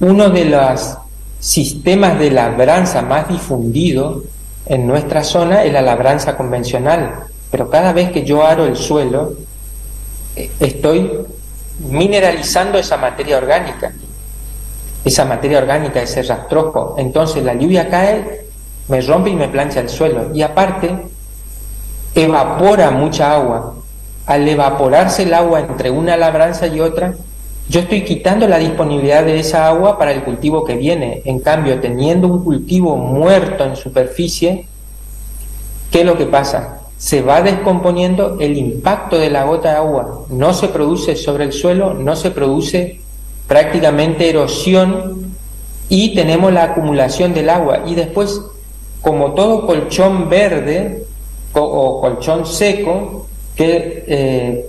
uno de los sistemas de labranza más difundido en nuestra zona es la labranza convencional, pero cada vez que yo aro el suelo, eh, estoy mineralizando esa materia orgánica, esa materia orgánica, ese rastrojo. Entonces la lluvia cae, me rompe y me plancha el suelo. Y aparte, evapora mucha agua. Al evaporarse el agua entre una labranza y otra, yo estoy quitando la disponibilidad de esa agua para el cultivo que viene. En cambio, teniendo un cultivo muerto en superficie, ¿qué es lo que pasa? Se va descomponiendo el impacto de la gota de agua. No se produce sobre el suelo, no se produce prácticamente erosión y tenemos la acumulación del agua. Y después, como todo colchón verde o colchón seco, que eh,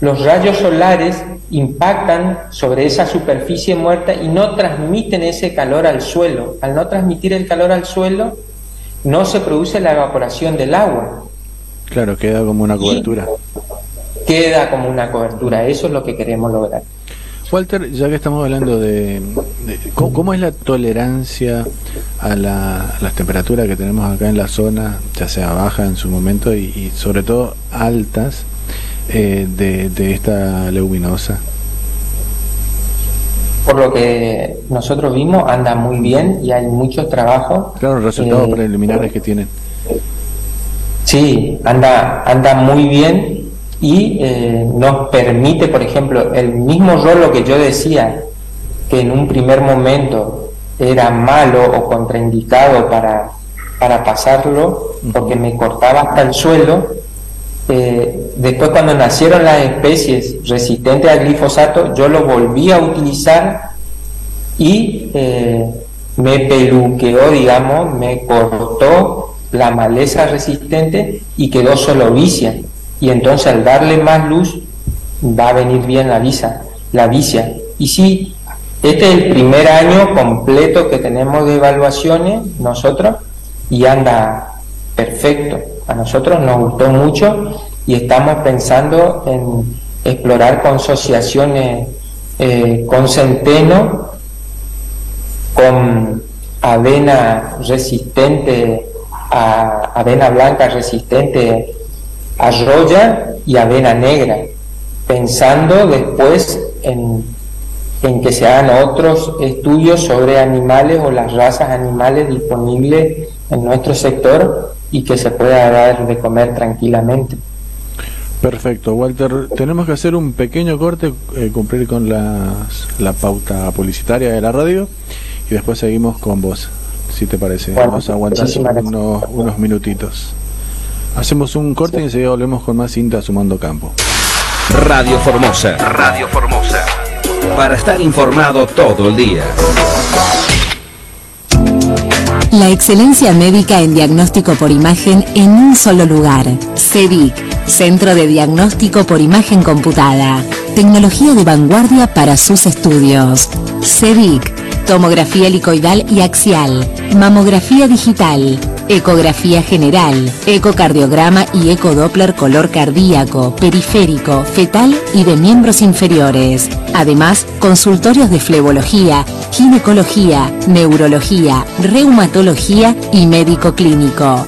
los rayos solares impactan sobre esa superficie muerta y no transmiten ese calor al suelo. Al no transmitir el calor al suelo, no se produce la evaporación del agua. Claro, queda como una cobertura. Queda como una cobertura. Eso es lo que queremos lograr. Walter, ya que estamos hablando de, de- ¿cómo, cómo es la tolerancia a, la- a las temperaturas que tenemos acá en la zona, ya sea baja en su momento y, y sobre todo altas eh, de, de esta leguminosa? Por lo que nosotros vimos, anda muy bien y hay muchos trabajos. Claro, los resultados Eh, preliminares que tienen. Sí, anda, anda muy bien y eh, nos permite, por ejemplo, el mismo rolo que yo decía que en un primer momento era malo o contraindicado para, para pasarlo porque me cortaba hasta el suelo. eh, después cuando nacieron las especies resistentes al glifosato, yo lo volví a utilizar y eh, me peluqueó, digamos, me cortó la maleza resistente y quedó solo vicia. Y entonces al darle más luz va a venir bien la visa, la vicia. Y sí, este es el primer año completo que tenemos de evaluaciones nosotros y anda perfecto. A nosotros nos gustó mucho y estamos pensando en explorar con asociaciones eh, con centeno, con avena resistente a avena blanca resistente a roya y avena negra, pensando después en, en que se hagan otros estudios sobre animales o las razas animales disponibles en nuestro sector y que se pueda dar de comer tranquilamente. Perfecto, Walter. Tenemos que hacer un pequeño corte, eh, cumplir con las- la pauta publicitaria de la radio y después seguimos con vos, si te parece. Bueno, Vamos a aguantar muchísimas gracias. unos, unos minutitos. Hacemos un corte y enseguida volvemos con más cinta sumando campo. Radio Formosa. Radio Formosa. Para estar informado todo el día. La excelencia médica en diagnóstico por imagen en un solo lugar. CEDIC, Centro de Diagnóstico por Imagen Computada. Tecnología de vanguardia para sus estudios. CEDIC, tomografía helicoidal y axial, mamografía digital, ecografía general, ecocardiograma y ecodoppler color cardíaco, periférico, fetal y de miembros inferiores. Además, consultorios de flebología, ginecología, neurología, reumatología y médico clínico.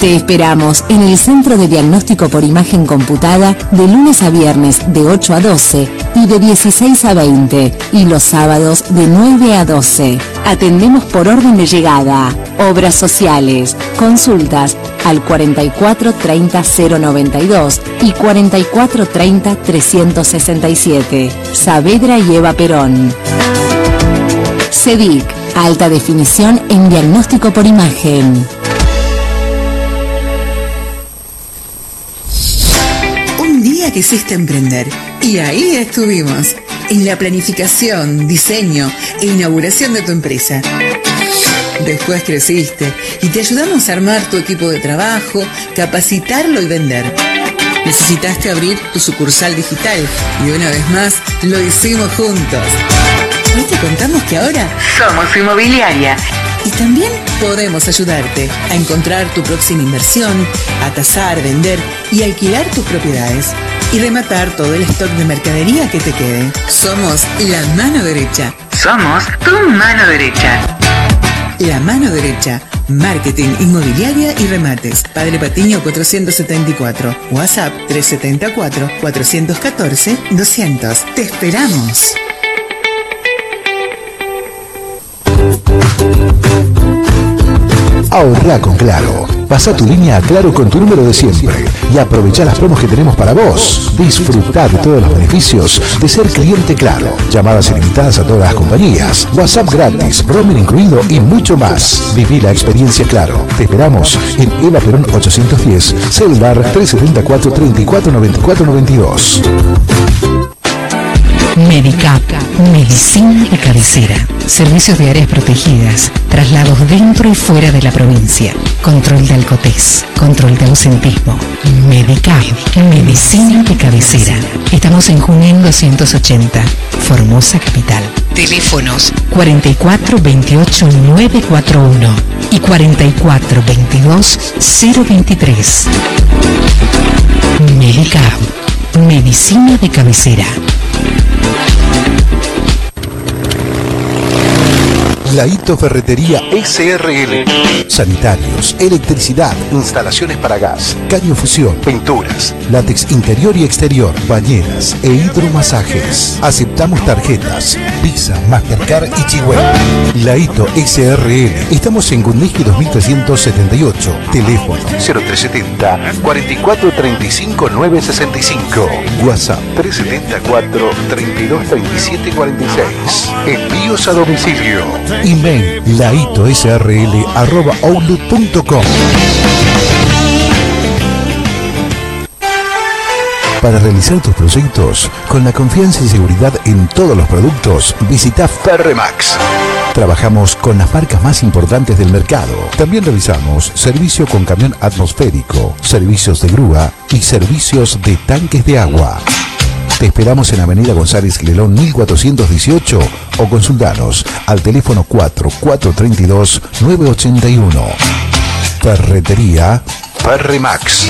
Te esperamos en el Centro de Diagnóstico por Imagen Computada de lunes a viernes de 8 a 12 y de 16 a 20 y los sábados de 9 a 12. Atendemos por orden de llegada, obras sociales, consultas al 44 30 092 y 44 30 367. Saavedra y Eva Perón. CEDIC, alta definición en diagnóstico por imagen. Un día quisiste emprender y ahí estuvimos, en la planificación, diseño e inauguración de tu empresa. Después creciste y te ayudamos a armar tu equipo de trabajo, capacitarlo y vender. Necesitaste abrir tu sucursal digital y una vez más lo hicimos juntos. Hoy te contamos que ahora somos inmobiliaria y también podemos ayudarte a encontrar tu próxima inversión, a tasar, vender y alquilar tus propiedades y rematar todo el stock de mercadería que te quede. Somos la mano derecha. Somos tu mano derecha. La mano derecha. Marketing, inmobiliaria y remates. Padre Patiño 474. WhatsApp 374 414 200. Te esperamos. Ahorra con Claro. Pasa tu línea a Claro con tu número de siempre y aprovecha las promos que tenemos para vos. Disfruta de todos los beneficios de ser cliente Claro. Llamadas ilimitadas a todas las compañías, WhatsApp gratis, roaming incluido y mucho más. Viví la experiencia Claro. Te esperamos en Eva Perón 810, celular 374 34 94 92. Medicap, medicina de cabecera, servicios de áreas protegidas, traslados dentro y fuera de la provincia, control de alcotés, control de ausentismo. Medicap, medicina de cabecera. Estamos en Junín 280, Formosa Capital. Teléfonos 44 28 941 y 44 22 023. Medicap, medicina de cabecera. Laito Ferretería SRL. Sanitarios, electricidad, instalaciones para gas, fusión, pinturas, látex interior y exterior, bañeras e hidromasajes. Aceptamos tarjetas, Visa, Mastercard y Chihuahua. Laito SRL. Estamos en Gundiski 2378. Teléfono 0370 44 35 965. WhatsApp 374 32 37 46. Envíos a domicilio. Email laitosrl arroba outlook.com. Para realizar tus proyectos con la confianza y seguridad en todos los productos, visita Ferremax. Trabajamos con las marcas más importantes del mercado. También realizamos servicio con camión atmosférico, servicios de grúa y servicios de tanques de agua. Te esperamos en Avenida González Lelón 1418 o consultanos al teléfono 4432 981. Ferretería Ferremax.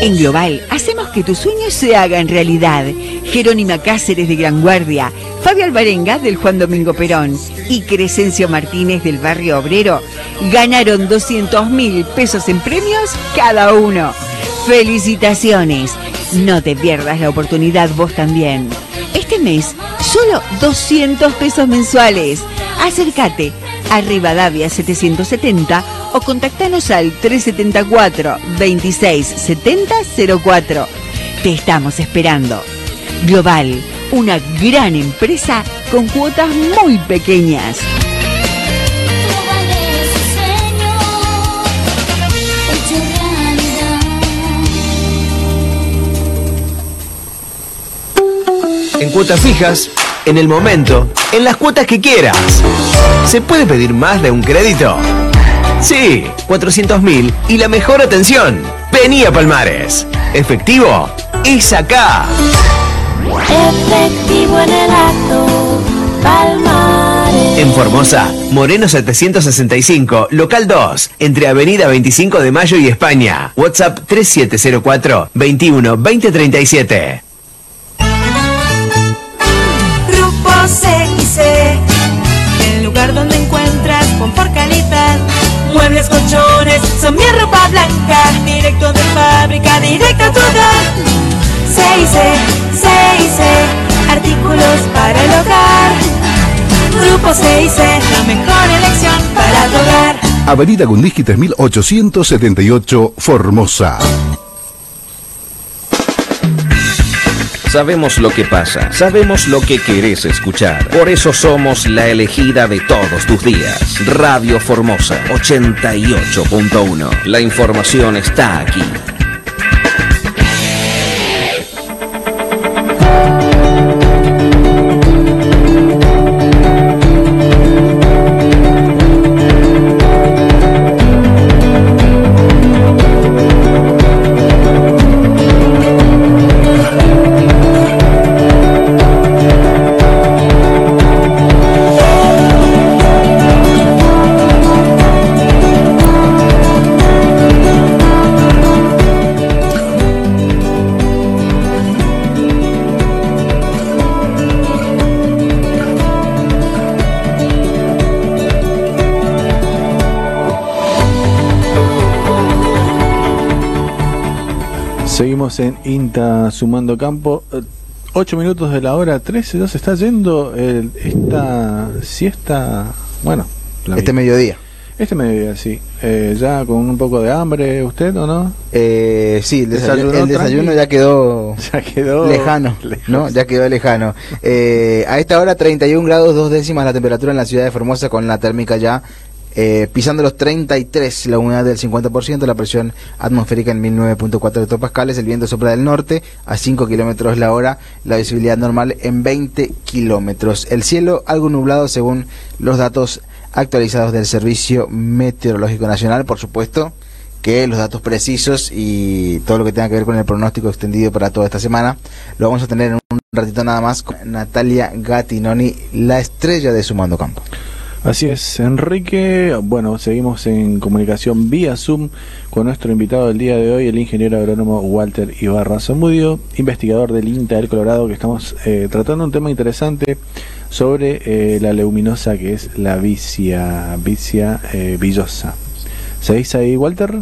En Global hacemos que tus sueños se hagan realidad. Jerónima Cáceres de Gran Guardia, Fabio Alvarenga del Juan Domingo Perón y Crescencio Martínez del Barrio Obrero ganaron 200 mil pesos en premios cada uno. ¡Felicitaciones! No te pierdas la oportunidad vos también. Este mes, solo 200 pesos mensuales. Acércate a Rivadavia 770 o contactanos al 374 26 70 04. Te estamos esperando. Global, una gran empresa con cuotas muy pequeñas. En cuotas fijas, en el momento, en las cuotas que quieras. ¿Se puede pedir más de un crédito? Sí, 400 mil y la mejor atención. Vení a Palmares. Efectivo es acá. Efectivo en el acto, Palmares. En Formosa, Moreno 765, local 2, entre Avenida 25 de Mayo y España. WhatsApp 3704 21 2037. Grupo C&C, el lugar donde encuentras confort calidad. Muebles, colchones, son mi ropa blanca. Directo de fábrica, directo a tu hogar. C&C, C&C, artículos para el hogar. Grupo C&C, la mejor elección para tu hogar. Avenida Gundisky 3878, Formosa. Sabemos lo que pasa, sabemos lo que querés escuchar. Por eso somos la elegida de todos tus días. Radio Formosa 88.1. La información está aquí. Seguimos en INTA sumando campo. 8 minutos de la hora 13, ya se está yendo el- esta siesta. Bueno, la Este mediodía. Este mediodía, sí. Eh, ya con un poco de hambre, ¿usted o no? Eh, sí, el desayuno, ya quedó, Ya quedó lejano, ¿no? Ya quedó lejano. Eh, a esta hora 31 grados dos décimas la temperatura en la ciudad de Formosa con la térmica ya eh, pisando los 33, la humedad del 50%, la presión atmosférica en 1009.4 hectopascales, el viento sopla del norte a 5 kilómetros la hora, la visibilidad normal en 20 kilómetros. El cielo algo nublado según los datos actualizados del Servicio Meteorológico Nacional, por supuesto que los datos precisos y todo lo que tenga que ver con el pronóstico extendido para toda esta semana lo vamos a tener en un ratito nada más con Natalia Gattinoni, la estrella de Sumando Campo. Así es, Enrique. Bueno, seguimos en comunicación vía Zoom con nuestro invitado del día de hoy, el ingeniero agrónomo Walter Ibarra Zamudio, investigador del INTA del Colorado, que estamos eh, tratando un tema interesante sobre eh, la leguminosa que es la vicia, vicia eh, villosa. ¿Seguís ahí, Walter?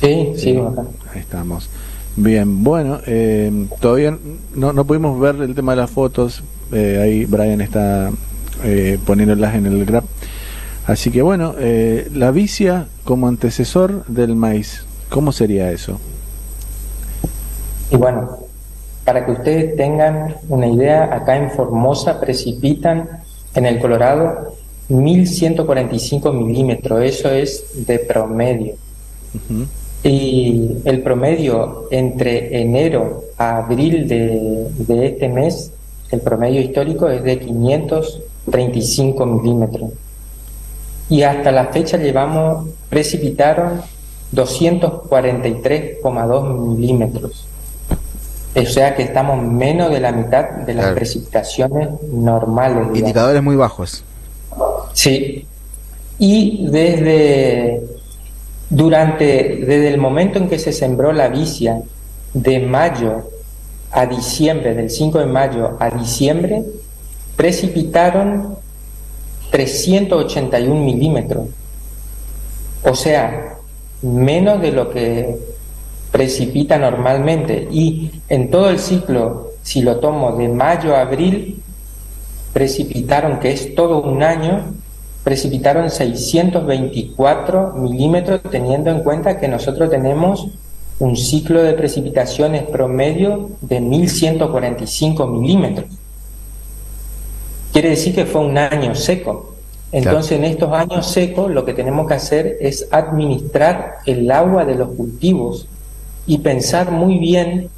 Sí, sigo acá. Ahí estamos. Bien, bueno, eh, todavía no, no pudimos ver el tema de las fotos. eh, ahí Brian está eh, poniéndolas en el grab. Así que bueno, eh, la vicia como antecesor del maíz, ¿cómo sería eso? Y bueno, para que ustedes tengan una idea, acá en Formosa precipitan en el Colorado 1145 milímetros, eso es de promedio. Y el promedio entre enero a abril de, de este mes, el promedio histórico es de 535 milímetros. Y hasta la fecha llevamos, precipitaron 243,2 milímetros. O sea que estamos menos de la mitad de las Claro. precipitaciones normales. digamos. Indicadores muy bajos. Sí. Y desde durante desde el momento en que se sembró la vicia de mayo a diciembre, del 5 de mayo a diciembre, precipitaron 381 milímetros. O sea, menos de lo que precipita normalmente. Y en todo el ciclo, si lo tomo de mayo a abril, precipitaron, que es todo un año, precipitaron 624 milímetros, teniendo en cuenta que nosotros tenemos un ciclo de precipitaciones promedio de 1145 milímetros. Quiere decir que fue un año seco. Entonces, en estos años secos, lo que tenemos que hacer es administrar el agua de los cultivos y pensar muy bien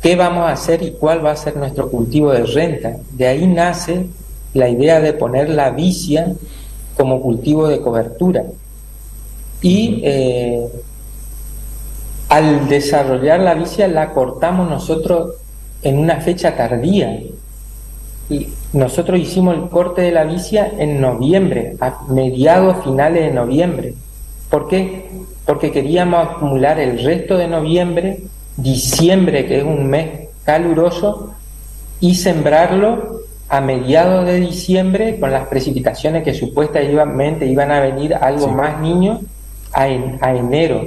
qué vamos a hacer y cuál va a ser nuestro cultivo de renta. De ahí nace la idea de poner la vicia como cultivo de cobertura. Y eh, al desarrollar la vicia la cortamos nosotros en una fecha tardía. Y nosotros hicimos el corte de la vicia en noviembre, a mediados finales de noviembre. ¿Por qué? Porque queríamos acumular el resto de noviembre, diciembre, que es un mes caluroso, y sembrarlo a mediados de diciembre con las precipitaciones que supuestamente iban a venir algo más a, en- a enero.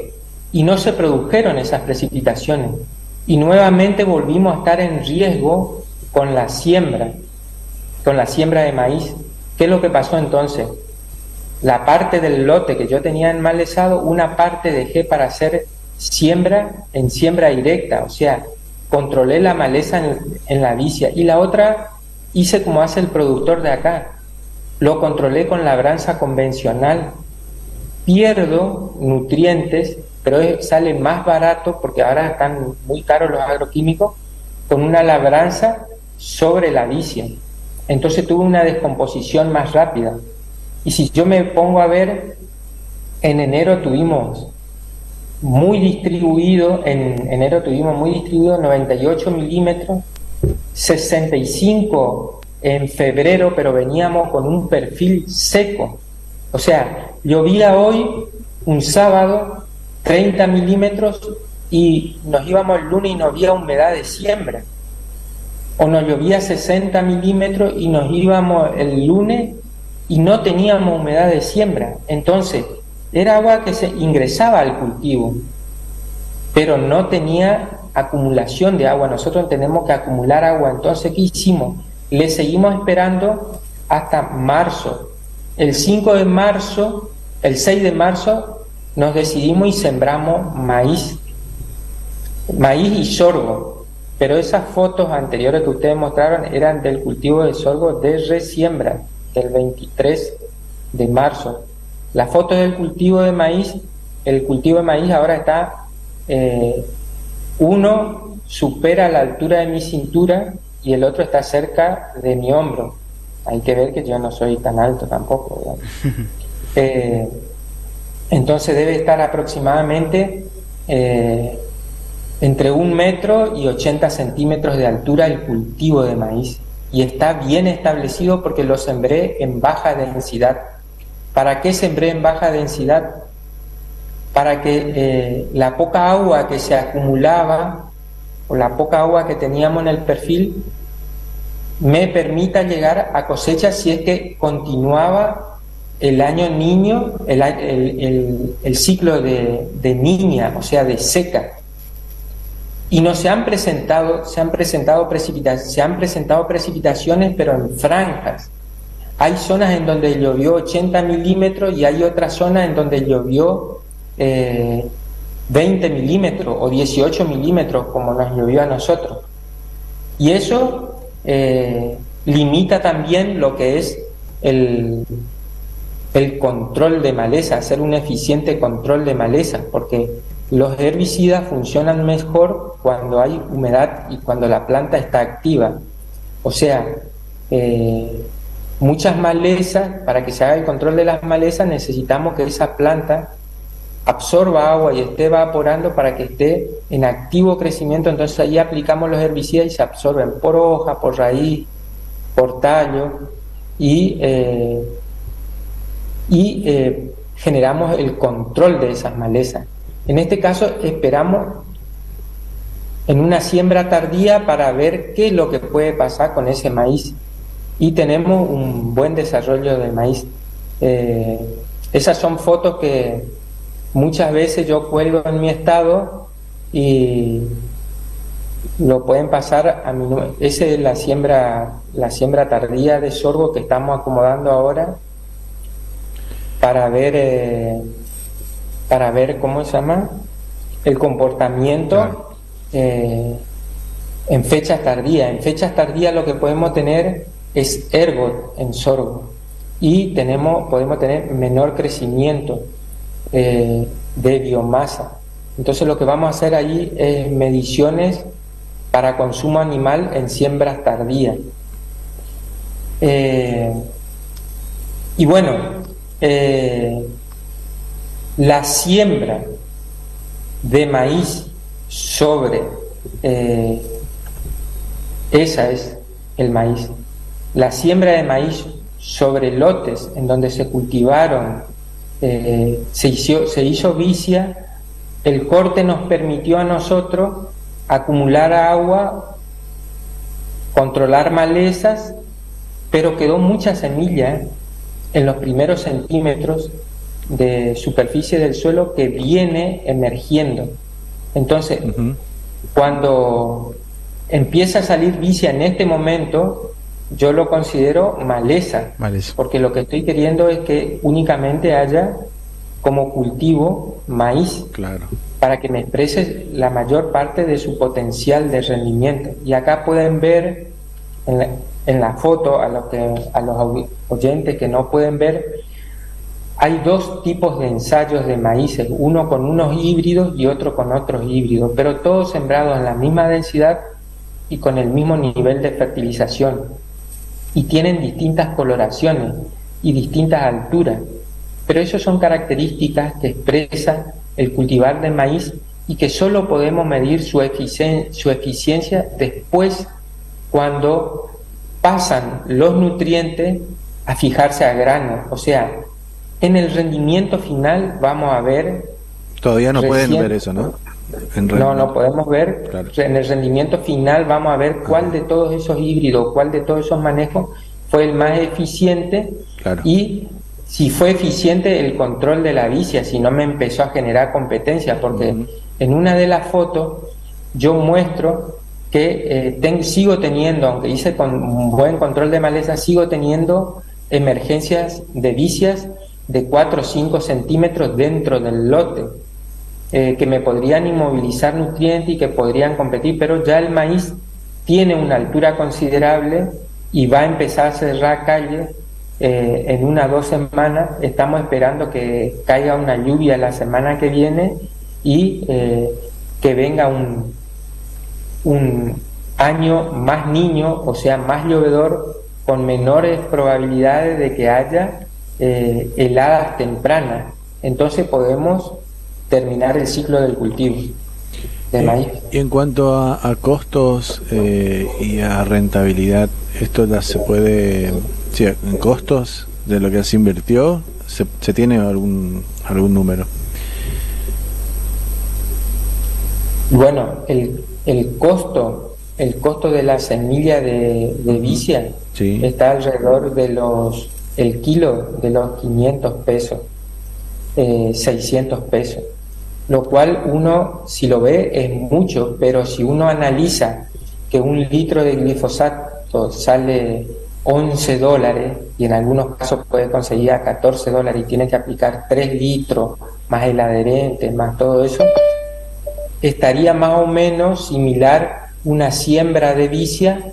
Y no se produjeron esas precipitaciones. Y nuevamente volvimos a estar en riesgo con la siembra, con la siembra de maíz. ¿Qué es lo que pasó entonces? La parte del lote que yo tenía enmalezado, una parte dejé para hacer siembra en siembra directa, o sea, controlé la maleza en, en la vicia y la otra hice como hace el productor de acá, lo controlé con labranza convencional. Pierdo nutrientes, pero sale más barato porque ahora están muy caros los agroquímicos con una labranza sobre la vicia. Entonces tuve una descomposición más rápida. Y si yo me pongo a ver, en enero tuvimos muy distribuido, en enero tuvimos muy distribuido 98 milímetros, 65 en febrero, pero veníamos con un perfil seco. O sea, llovía hoy, un sábado, 30 milímetros y nos íbamos el lunes y no había humedad de siembra. O nos llovía 60 milímetros y nos íbamos el lunes y no teníamos humedad de siembra. Entonces, era agua que se ingresaba al cultivo, pero no tenía acumulación de agua. Nosotros tenemos que acumular agua. Entonces, ¿qué hicimos? Le seguimos esperando hasta marzo. El 5 de marzo, el 6 de marzo, nos decidimos y sembramos maíz. Maíz y sorgo. Pero esas fotos anteriores que ustedes mostraron eran del cultivo de sorgo de resiembra, del 23 de marzo. La foto del cultivo de maíz, el cultivo de maíz ahora está, eh, uno supera la altura de mi cintura y el otro está cerca de mi hombro. Hay que ver que yo no soy tan alto tampoco. Eh, entonces debe estar aproximadamente eh, entre un metro y 80 centímetros de altura el cultivo de maíz. Y está bien establecido porque lo sembré en baja densidad. ¿Para qué sembré en baja densidad? Para que eh, la poca agua que se acumulaba o la poca agua que teníamos en el perfil me permita llegar a cosecha si es que continuaba el año niño, el, ciclo de, de niña, o sea, de seca. Y no se han presentado, se han presentado precipita- se han presentado precipitaciones, pero en franjas. Hay zonas en donde llovió 80 milímetros y hay otras zonas en donde llovió eh, 20 milímetros o 18 milímetros, como nos llovió a nosotros. Y eso eh, limita también lo que es el, el control de maleza, hacer un eficiente control de maleza, porque los herbicidas funcionan mejor cuando hay humedad y cuando la planta está activa. O sea, eh, muchas malezas, para que se haga el control de las malezas, necesitamos que esa planta absorba agua y esté evaporando para que esté en activo crecimiento. Entonces ahí aplicamos los herbicidas y se absorben por hoja, por raíz, por tallo y, eh, y eh, generamos el control de esas malezas. En este caso esperamos en una siembra tardía para ver qué es lo que puede pasar con ese maíz y tenemos un buen desarrollo del maíz. Eh, esas son fotos que muchas veces yo cuelgo en mi estado y lo pueden pasar a mi esa es la siembra la siembra tardía de sorgo que estamos acomodando ahora para ver eh, para ver cómo se llama el comportamiento eh, en fechas tardías. En fechas tardías lo que podemos tener es ergot en sorgo. Y tenemos podemos tener menor crecimiento eh, de biomasa. Entonces lo que vamos a hacer allí es mediciones para consumo animal en siembras tardías. Eh, y bueno, eh, la siembra de maíz sobre eh, Esa es el maíz. La siembra de maíz sobre lotes en donde se cultivaron, eh, se, hizo, se hizo vicia, el corte nos permitió a nosotros acumular agua, controlar malezas, pero quedó mucha semilla en los primeros centímetros de superficie del suelo que viene emergiendo. Entonces, cuando empieza a salir vicia en este momento, yo lo considero maleza, porque lo que estoy queriendo es que únicamente haya como cultivo maíz, claro. para que me exprese la mayor parte de su potencial de rendimiento. Y acá pueden ver en la, en la foto, a los, que, a los oyentes que no pueden ver, hay dos tipos de ensayos de maíces, uno con unos híbridos y otro con otros híbridos, pero todos sembrados en la misma densidad y con el mismo nivel de fertilización. Y tienen distintas coloraciones y distintas alturas. Pero eso son características que expresan el cultivar de maíz y que solo podemos medir su, su eficiencia después cuando pasan los nutrientes a fijarse a grano. O sea, en el rendimiento final vamos a ver... Todavía no pueden ver eso, ¿no? no, no podemos ver. En el rendimiento final vamos a ver cuál de todos esos híbridos, cuál de todos esos manejos fue el más eficiente y si fue eficiente el control de la vicia, si no me empezó a generar competencia, porque en una de las fotos yo muestro que eh, sigo teniendo, aunque hice con un buen control de maleza, sigo teniendo emergencias de vicias de 4 o 5 centímetros dentro del lote, eh, que me podrían inmovilizar nutrientes y que podrían competir, pero ya el maíz tiene una altura considerable y va a empezar a cerrar calle eh, en una o dos semanas. Estamos esperando que caiga una lluvia la semana que viene y eh, que venga un, un año más niño, o sea, más llovedor, con menores probabilidades de que haya eh, heladas tempranas. Entonces podemos terminar el ciclo del cultivo de maíz. Y en cuanto a, costos eh, y a rentabilidad, ¿esto se puede, sí, en costos de lo que se invirtió, se, se tiene algún, algún número? Bueno, el, el costo el costo de la semilla de, de vicia está alrededor de los el kilo de los 500 pesos, 600 eh, pesos, lo cual uno, si lo ve, es mucho, pero si uno analiza que un litro de glifosato sale 11 dólares y en algunos casos puede conseguir a 14 dólares y tiene que aplicar 3 litros más el adherente, más todo eso, estaría más o menos similar una siembra de vicia,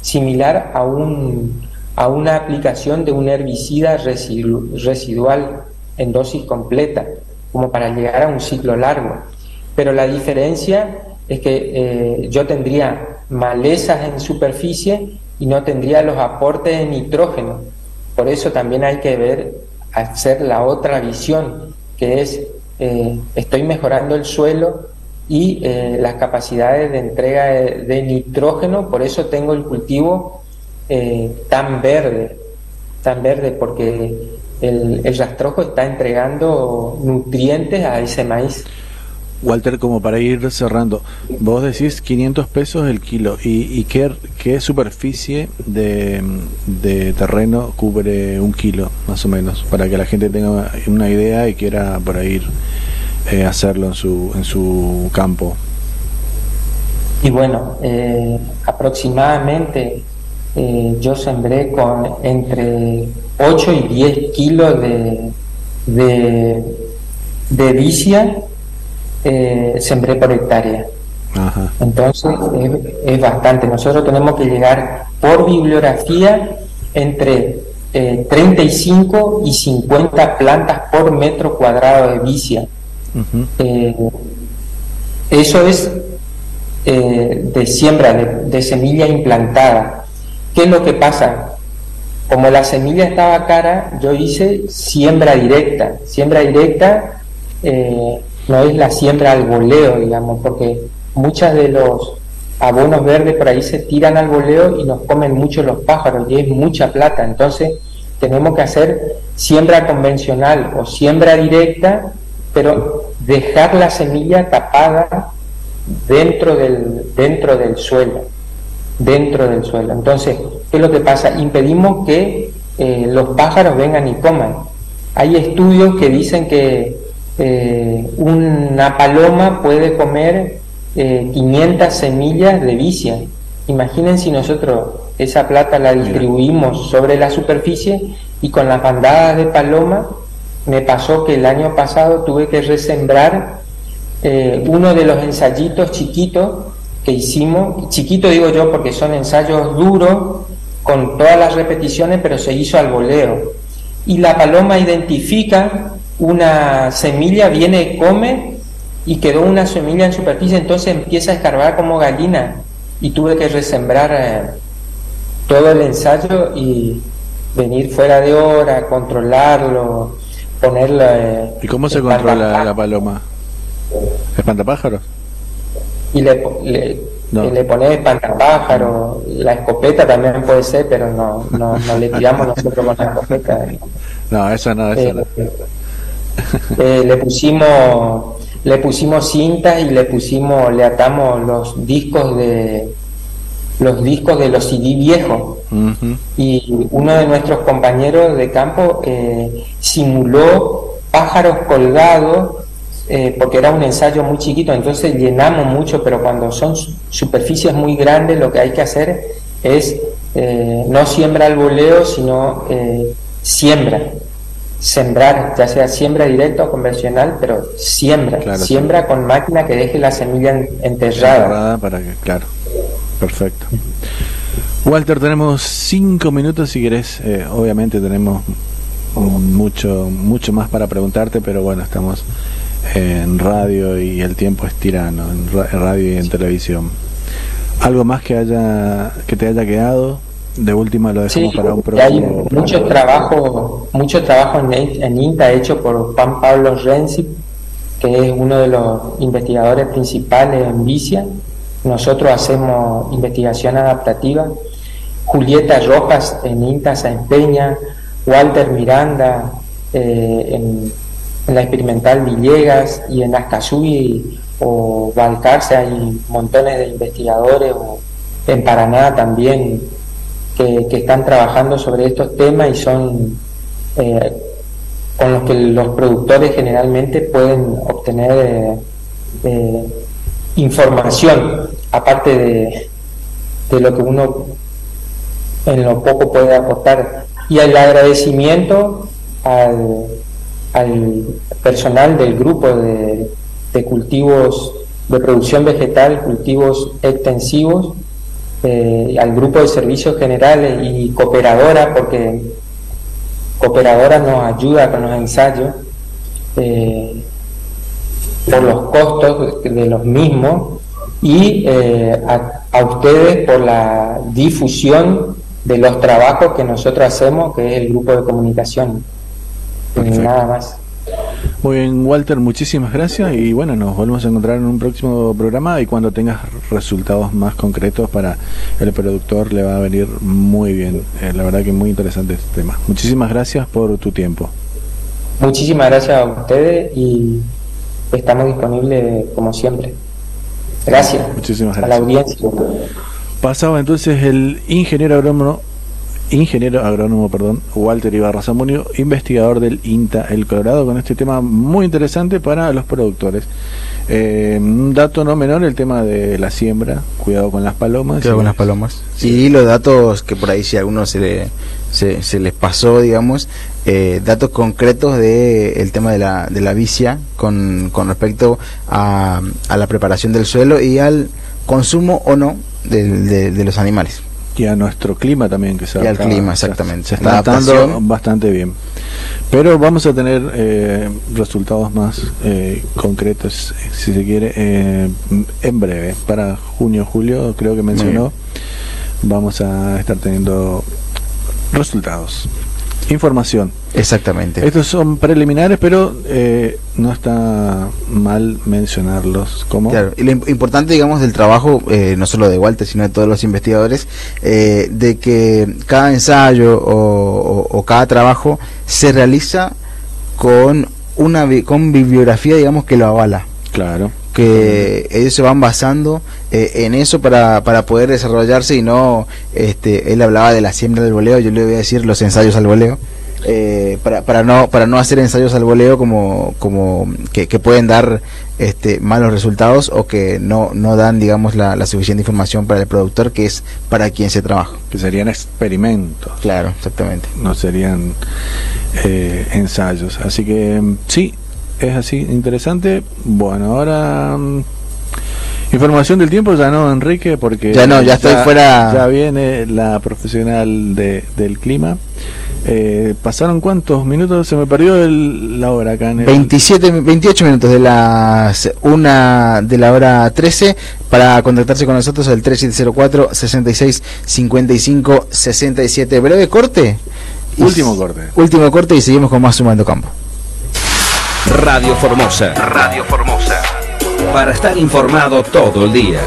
similar a un a una aplicación de un herbicida residual en dosis completa, como para llegar a un ciclo largo. Pero la diferencia es que eh, yo tendría malezas en superficie y no tendría los aportes de nitrógeno. Por eso también hay que ver, hacer la otra visión, que es, eh, estoy mejorando el suelo y eh, las capacidades de entrega de nitrógeno, por eso tengo el cultivo eh, tan verde, tan verde, porque el, el, rastrojo está entregando nutrientes a ese maíz. Walter, como para ir cerrando, vos decís 500 pesos el kilo, ¿y, y qué, qué, superficie de, de, terreno cubre un kilo, más o menos? Para que la gente tenga una idea y quiera por ahí eh, hacerlo en su, en su campo. Y bueno, eh, aproximadamente eh, yo sembré con entre 8 y 10 kilos de, de, vicia, eh, sembré por hectárea. Entonces es, bastante. Nosotros tenemos que llegar por bibliografía entre 35 eh, y 50 plantas por metro cuadrado de vicia. eso es de siembra, de semilla implantada. ¿Qué es lo que pasa? Como la semilla estaba cara, yo hice siembra directa. Siembra directa eh, no es la siembra al voleo, digamos, porque muchas de los abonos verdes por ahí se tiran al voleo y nos comen mucho los pájaros y es mucha plata. Entonces tenemos que hacer siembra convencional o siembra directa, pero dejar la semilla tapada dentro del, dentro del suelo, dentro del suelo. Entonces, ¿qué es lo que pasa? Impedimos que eh, los pájaros vengan y coman. Hay estudios que dicen que eh, una paloma puede comer 500 eh, semillas de vicia. Imaginen si nosotros esa plata la distribuimos sobre la superficie y con las bandadas de paloma me pasó que el año pasado tuve que resembrar eh, uno de los ensayitos chiquitos que hicimos, chiquito digo yo porque son ensayos duros con todas las repeticiones, pero se hizo al voleo. Y la paloma identifica una semilla, viene, come y quedó una semilla en superficie, entonces empieza a escarbar como gallina y tuve que resembrar eh, todo el ensayo y venir fuera de hora, controlarlo, ponerlo. Eh, ¿Y cómo se controla la paloma? ¿Espantapájaros? Y le, le, le pones espantapájaros, la escopeta también puede ser, pero no, no, no le tiramos nosotros con la escopeta. No, eso no, eso no. Eh, eh, le pusimos le pusimos cintas y le pusimos le atamos los discos de los discos de los CD viejos y uno de nuestros compañeros de campo eh, simuló pájaros colgados eh, porque era un ensayo muy chiquito entonces llenamos mucho pero cuando son superficies muy grandes lo que hay que hacer es no siembra el voleo sino siembra. Sembrar, ya sea siembra directa o convencional, pero siembra, siembra con máquina que deje la semilla enterrada. para que, claro, perfecto. Walter, tenemos cinco minutos si querés, eh, obviamente tenemos mucho, mucho más para preguntarte, pero bueno, estamos en radio y el tiempo es tirano, en radio y en televisión. ¿Algo más que haya que te haya quedado? De última lo dejamos para un próximo. Hay mucho trabajo, mucho trabajo en, en, INTA hecho por Juan Pablo Renzi, que es uno de los investigadores principales en Vicia. Nosotros hacemos investigación adaptativa. Julieta Rojas en INTA se empeña, Walter Miranda eh, en, la experimental Villegas y en Ascazui o Valcarce hay montones de investigadores, o en Paraná también que, están trabajando sobre estos temas y son eh, con los que los productores generalmente pueden obtener eh, eh, información, aparte de, de lo que uno en lo poco puede aportar. Y el agradecimiento al, al personal del grupo de, de cultivos de producción vegetal, cultivos extensivos, eh, al grupo de servicios generales y cooperadora, porque cooperadora nos ayuda con los ensayos eh, por los costos de los mismos y eh, a, ustedes por la difusión de los trabajos que nosotros hacemos, que es el grupo de comunicación. Nada más. Muy bien, Walter, muchísimas gracias y bueno, nos volvemos a encontrar en un próximo programa y cuando tengas resultados más concretos para el productor le va a venir muy bien. Eh, la verdad que muy interesante este tema. Muchísimas gracias por tu tiempo. Muchísimas gracias a ustedes y estamos disponibles como siempre. Gracias. Muchísimas gracias. A la audiencia. Pasaba entonces el ingeniero agrónomo ingeniero agrónomo, perdón, Walter Ibarra Zamunio, investigador del INTA El Colorado, con este tema muy interesante para los productores. Eh, un dato no menor, el tema de la siembra, cuidado con las palomas. Cuidado con las palomas. Y los datos que por ahí si a alguno se, le, se, les pasó, digamos, eh, datos concretos del el tema de la, de la vicia con, con respecto a, a la preparación del suelo y al consumo o no de, de los animales y a nuestro clima también que se y al clima exactamente. se, está adaptando bastante bien. Pero vamos a tener eh, resultados más eh, concretos si se quiere eh, en breve. Para junio julio creo que mencionó vamos a estar teniendo resultados información. Exactamente. Estos son preliminares, pero eh, no está mal mencionarlos como... Claro, y lo im- importante, digamos, del trabajo, eh, no solo de Walter, sino de todos los investigadores, eh, de que cada ensayo o, o- o cada trabajo se realiza con una bi- con bibliografía, digamos, que lo avala. Claro. Que ellos se van basando eh, en eso para, para poder desarrollarse y no, este, él hablaba de la siembra del voleo, yo le voy a decir los ensayos al voleo. eh, para, para no para no hacer ensayos al voleo como como que, que pueden dar este malos resultados o que no no dan digamos la, la suficiente información para el productor que es para quien se trabaja. Que serían experimentos. Claro exactamente. No serían eh, ensayos. Así que mm, sí es así interesante. Bueno ahora mm, información del tiempo ya no Enrique porque Ya no, ya estoy fuera. ya viene la profesional de, del clima. Eh, pasaron cuántos minutos se me perdió el- la hora acá en el 27 28 minutos de las una de la hora 13 para contactarse con nosotros al 3704 66 55 67 breve corte. Último corte. último corte y seguimos con más sumando campo Radio Formosa. Radio Formosa. Para estar informado todo el día.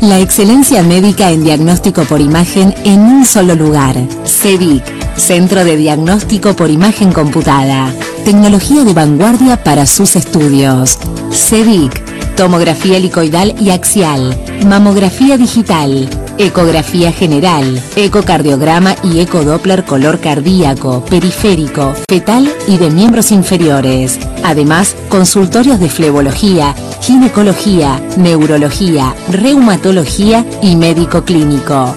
La excelencia médica en diagnóstico por imagen en un solo lugar. CEDIC, Centro de Diagnóstico por Imagen Computada. Tecnología de vanguardia para sus estudios. CEDIC, tomografía helicoidal y axial, mamografía digital, ecografía general, ecocardiograma y ecodoppler color cardíaco, periférico, fetal y de miembros inferiores. Además, consultorios de flebología, ginecología, neurología, reumatología y médico clínico.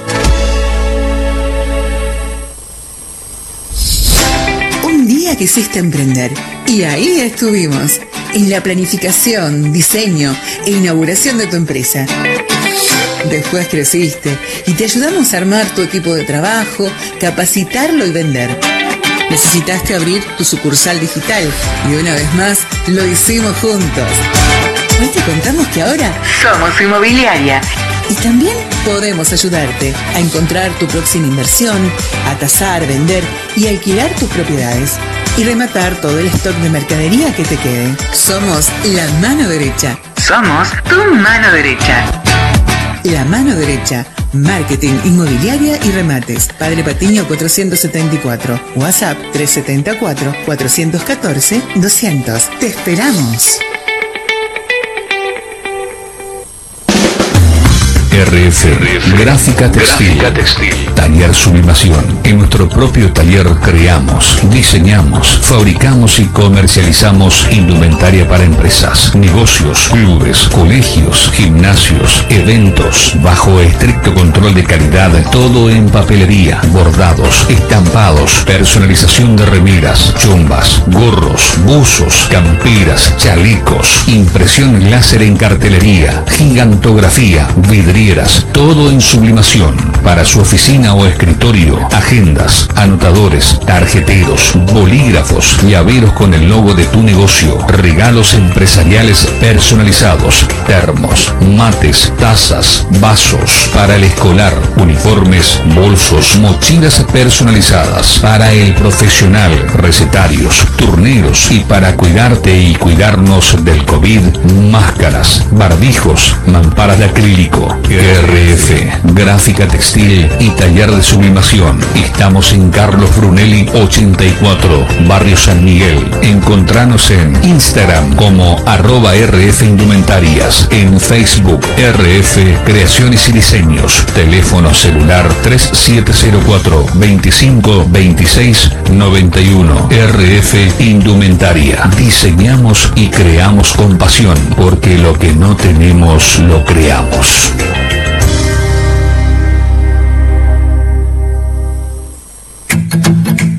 Quisiste emprender y ahí estuvimos, en la planificación, diseño e inauguración de tu empresa. Después creciste y te ayudamos a armar tu equipo de trabajo, capacitarlo y vender. Necesitaste abrir tu sucursal digital y una vez más lo hicimos juntos. Hoy te contamos que ahora somos inmobiliaria y también podemos ayudarte a encontrar tu próxima inversión, a tasar, vender y alquilar tus propiedades y rematar todo el stock de mercadería que te quede. Somos la mano derecha. Somos tu mano derecha. La mano derecha. Marketing, inmobiliaria y remates. Padre Patiño 474. WhatsApp 374 414 200. Te esperamos. RF, Gráfica Textil, Taller Sublimación. En nuestro propio taller creamos, diseñamos, fabricamos y comercializamos indumentaria para empresas, negocios, clubes, colegios, gimnasios, eventos, bajo estricto control de calidad, todo en papelería, bordados, estampados, personalización de remeras, chombas, gorros, buzos, camperas, chalecos, impresión láser en cartelería, gigantografía, todo en sublimación. Para su oficina o escritorio, agendas, anotadores, tarjeteros, bolígrafos, llaveros con el logo de tu negocio, regalos empresariales personalizados, termos, mates, tazas, vasos, para el escolar, uniformes, bolsos, mochilas personalizadas, para el profesional, recetarios, turneros. Y para cuidarte y cuidarnos del COVID, máscaras, barbijos, mamparas de acrílico, RF, gráfica textil y taller de sublimación. Estamos en Carlos Brunelli 84, Barrio San Miguel. Encontranos en Instagram como arroba RF Indumentarias, en Facebook RF Creaciones y Diseños, teléfono celular 3704 25 26 91 RF Indumentaria. Diseñamos y creamos con pasión, porque lo que no tenemos lo creamos.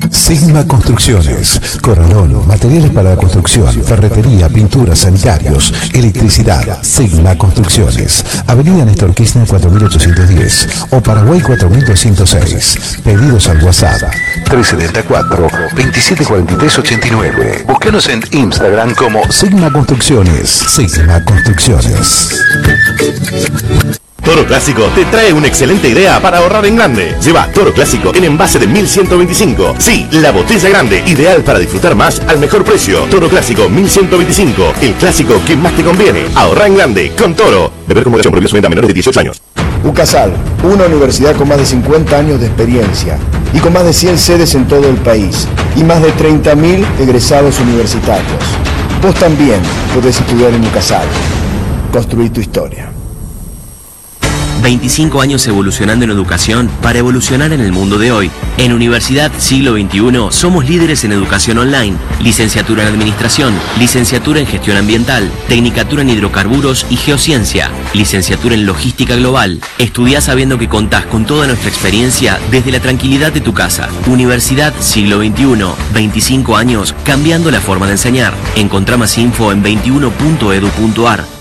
Sigma Construcciones. Corralón, materiales para la construcción, ferretería, pintura, sanitarios, electricidad. Sigma Construcciones. Avenida Néstor Kirchner 4810 o Paraguay 4206. Pedidos al WhatsApp 374 2743 89. Búsquenos en Instagram como Sigma Construcciones. Sigma Construcciones. Toro Clásico te trae una excelente idea para ahorrar en grande. Lleva Toro Clásico en envase de 1125. Sí, la botella grande, ideal para disfrutar más al mejor precio. Toro Clásico 1125, el clásico que más te conviene. Ahorra en grande con Toro. Beber con moderación prohibido su a menores de 18 años. UCASAL, una universidad con más de 50 años de experiencia y con más de 100 sedes en todo el país y más de 30.000 egresados universitarios. Vos también podés estudiar en UCASAL. Construir tu historia. 25 años evolucionando en educación para evolucionar en el mundo de hoy. En Universidad Siglo XXI somos líderes en educación online, licenciatura en administración, licenciatura en gestión ambiental, tecnicatura en hidrocarburos y geociencia, licenciatura en logística global. Estudia sabiendo que contás con toda nuestra experiencia desde la tranquilidad de tu casa. Universidad Siglo XXI, 25 años cambiando la forma de enseñar. Encontrá más info en 21.edu.ar.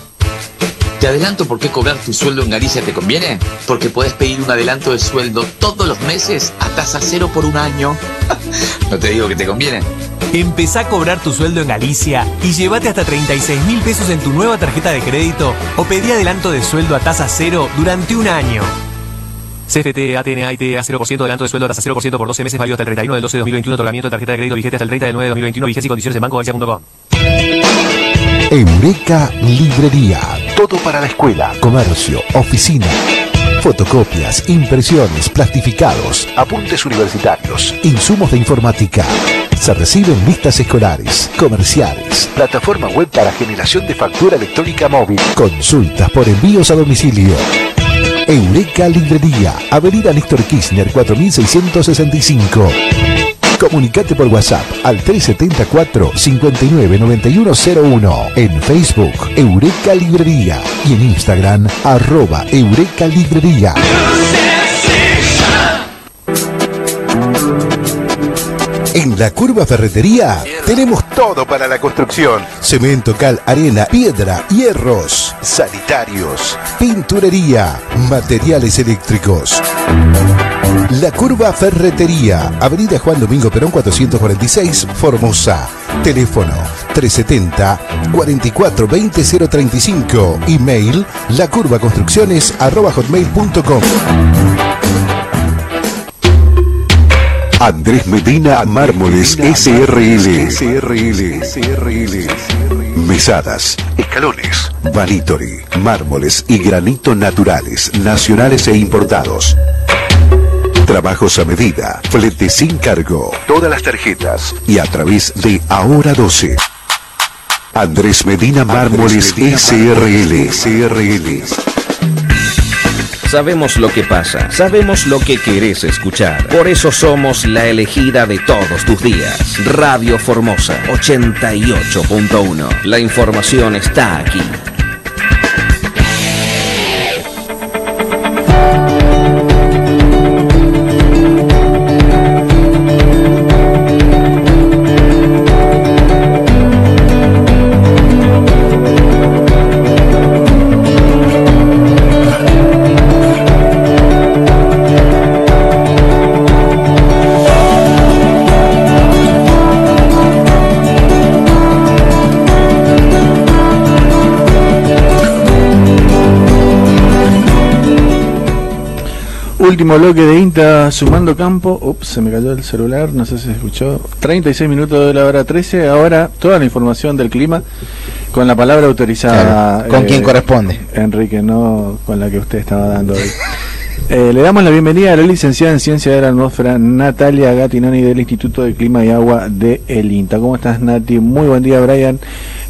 Te adelanto por qué cobrar tu sueldo en Galicia te conviene. Porque puedes pedir un adelanto de sueldo todos los meses a tasa cero por un año. no te digo que te conviene. Empezá a cobrar tu sueldo en Galicia y llévate hasta 36 mil pesos en tu nueva tarjeta de crédito o pedí adelanto de sueldo a tasa cero durante un año. CFT, ATN, IT, a 0% adelanto de sueldo a tasa 0% por 12 meses válido hasta el 31 del 12 de 2021. Otorgamiento de tarjeta de crédito vigente hasta el 30 del 9 de 2021. Vigencia y condiciones en bancogalicia.com. Eureka Librería. Todo para la escuela, comercio, oficina. Fotocopias, impresiones, plastificados, apuntes universitarios, insumos de informática. Se reciben listas escolares, comerciales, plataforma web para generación de factura electrónica móvil, consultas por envíos a domicilio. Eureka Librería, Avenida Néstor Kirchner 4665. Comunicate por WhatsApp al 374 599101 en Facebook Eureka Librería y en Instagram arroba Eureka Librería. En la Curva Ferretería tenemos todo para la construcción. Cemento, cal, arena, piedra, hierros, sanitarios, pinturería, materiales eléctricos. La Curva Ferretería, Avenida Juan Domingo Perón 446, Formosa. Teléfono 370 44 20 035. Email lacurvaconstrucciones. Andrés Medina Mármoles SRL. SRL. SRL. Mesadas, escalones, vanitori, mármoles y granito naturales, nacionales e importados. Trabajos a medida, flete sin cargo, todas las tarjetas y a través de Ahora 12. Andrés Medina Mármoles SRL. SRL. Sabemos lo que pasa, sabemos lo que querés escuchar. Por eso somos la elegida de todos tus días. Radio Formosa 88.1. La información está aquí. Último bloque de INTA sumando campo. Ups, se me cayó el celular, no sé si se escuchó. 36 minutos de la hora 13. Ahora toda la información del clima con la palabra autorizada. Claro, con quien corresponde. Enrique, no con la que usted estaba dando hoy. Eh, le damos la bienvenida a la licenciada en Ciencia de la Atmósfera Natalia Gatinani del Instituto de Clima y Agua de El INTA. ¿Cómo estás, Nati? Muy buen día, Brian.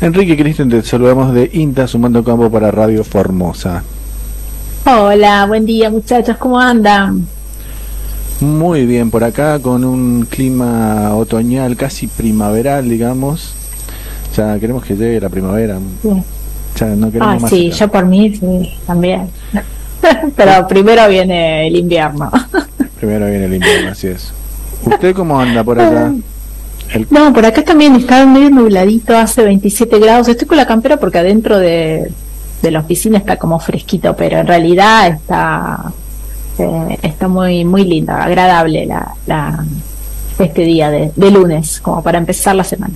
Enrique Cristian, te saludamos de INTA sumando campo para Radio Formosa. Hola, buen día muchachos, ¿cómo andan? Muy bien, por acá con un clima otoñal, casi primaveral, digamos. Ya queremos que llegue la primavera. Ya no queremos ah, más sí, acá. yo por mí sí, también. Pero primero viene el invierno. Primero viene el invierno, así es. ¿Usted cómo anda por acá? El- No, por acá también está medio nubladito, hace 27 grados. Estoy con la campera porque adentro de, de la oficina está como fresquito, pero en realidad está eh, está muy muy linda, agradable la, la este día de, de lunes, como para empezar la semana.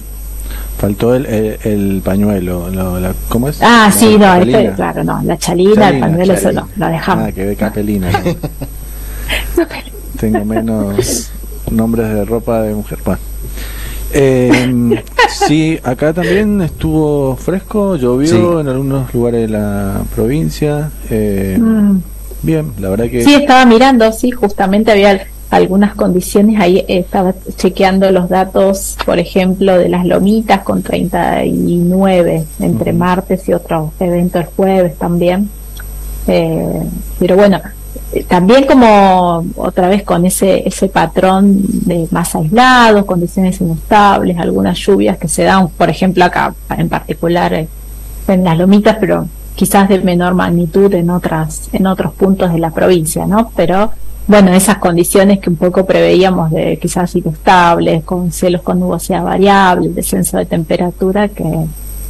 Faltó el, el, el pañuelo, lo- la- ¿cómo es? Ah, La sí, no, este, claro, no, la chalina, el Chalina, pañuelo, eso chalina. no, lo dejamos. Ah, que de capelina. ¿no? Tengo menos nombres de ropa de mujer. Bueno. Eh, sí, acá también estuvo fresco, llovió Sí. en algunos lugares de la provincia. eh, Mm. Bien, la verdad que Sí, estaba mirando, sí, justamente había algunas condiciones, ahí estaba chequeando los datos, por ejemplo, de las lomitas con 39 entre martes y otro evento el jueves también. Eh, pero bueno, también como otra vez con ese ese patrón de más aislados, condiciones inestables, algunas lluvias que se dan, por ejemplo acá en particular eh, en las lomitas, pero quizás de menor magnitud en otras en otros puntos de la provincia, ¿no? Pero bueno, esas condiciones que un poco preveíamos de quizás inestables, con cielos con nubosidad variable, descenso de temperatura que,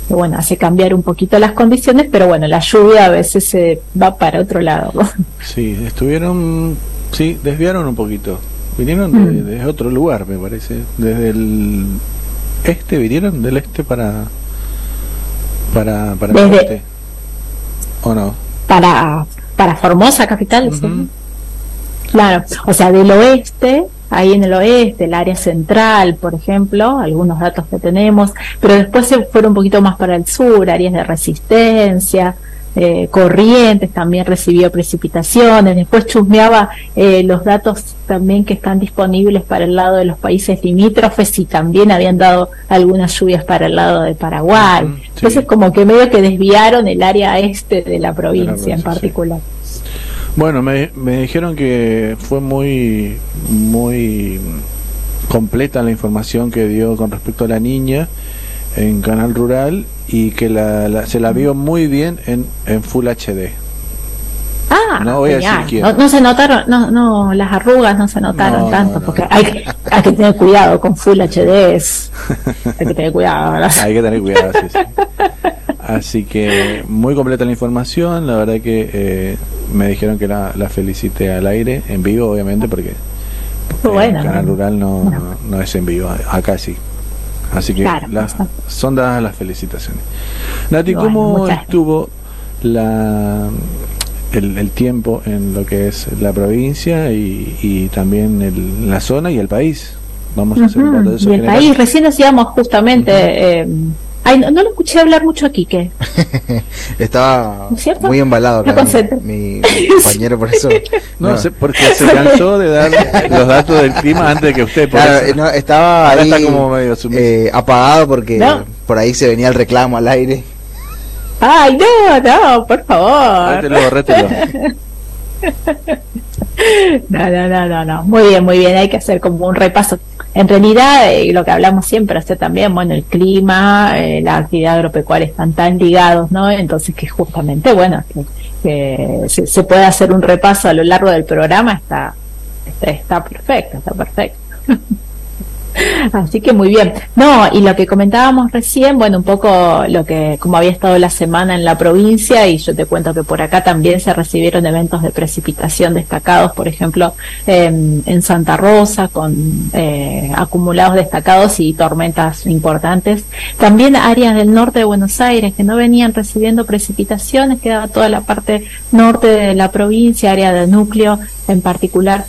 que, bueno, hace cambiar un poquito las condiciones, pero bueno, la lluvia a veces se va para otro lado. sí, estuvieron, sí, desviaron un poquito. Vinieron de, Mm. de otro lugar, me parece. Desde el este, vinieron del este para para para el Desde- oeste. ¿O no? para, para Formosa capital. ¿sí? Claro, o sea, del oeste, ahí en el oeste, el área central, por ejemplo, algunos datos que tenemos, pero después se fueron un poquito más para el sur, áreas de resistencia, eh, Corrientes también recibió precipitaciones, después chusmeaba eh, los datos también que están disponibles para el lado de los países limítrofes y también habían dado algunas lluvias para el lado de Paraguay. Entonces como que medio que desviaron el área este de la provincia en provincia, particular. Bueno, me, me dijeron que fue muy, muy completa la información que dio con respecto a la niña en Canal Rural y que la, la- se la vio muy bien en, en Full HD. Ah, No voy a decir. No, no se notaron, no, no, las arrugas no se notaron No, tanto, no, porque hay, hay que tener cuidado con Full HD, es- hay que tener cuidado. ¿verdad? Hay que tener cuidado, sí, sí. Así que muy completa la información, la verdad que eh, me dijeron que la, la felicité al aire, en vivo obviamente, porque Bueno, en Canal. Rural no, no, no es en vivo, acá sí. Así que Claro, son dadas las felicitaciones. Nati, Bueno, ¿cómo estuvo la, el, el tiempo en lo que es la provincia y, y también el- la zona y el país? Vamos a hacer un Ujú, rato de eso y el general. país, recién nos íbamos justamente. eh, ay, no, no lo escuché hablar mucho a Quique. Estaba ¿No muy embalado acá, mi, mi compañero, por eso. No, sé, porque se cansó de dar los datos del clima antes que usted. por Claro, eso. no, estaba Ahora ahí, está como medio eh, apagado porque No. por ahí se venía el reclamo al aire. Ay, no, no, por favor. Rételo, rételo. No, no, no, no, no. Muy bien, muy bien. Hay que hacer como un repaso. En realidad, eh, lo que hablamos siempre, hace también, bueno, el clima, eh, la actividad agropecuaria están tan ligados, ¿no? Entonces, que justamente, bueno, que, se, se puede hacer un repaso a lo largo del programa, está, está, está perfecto, está perfecto. Así que muy bien. No, y lo que comentábamos recién, bueno, un poco lo que, como había estado la semana en la provincia, y yo te cuento que por acá también se recibieron eventos de precipitación destacados, por ejemplo, en, en Santa Rosa, con eh, acumulados destacados y tormentas importantes. También áreas del norte de Buenos Aires que no venían recibiendo precipitaciones, quedaba toda la parte norte de la provincia, área del núcleo en particular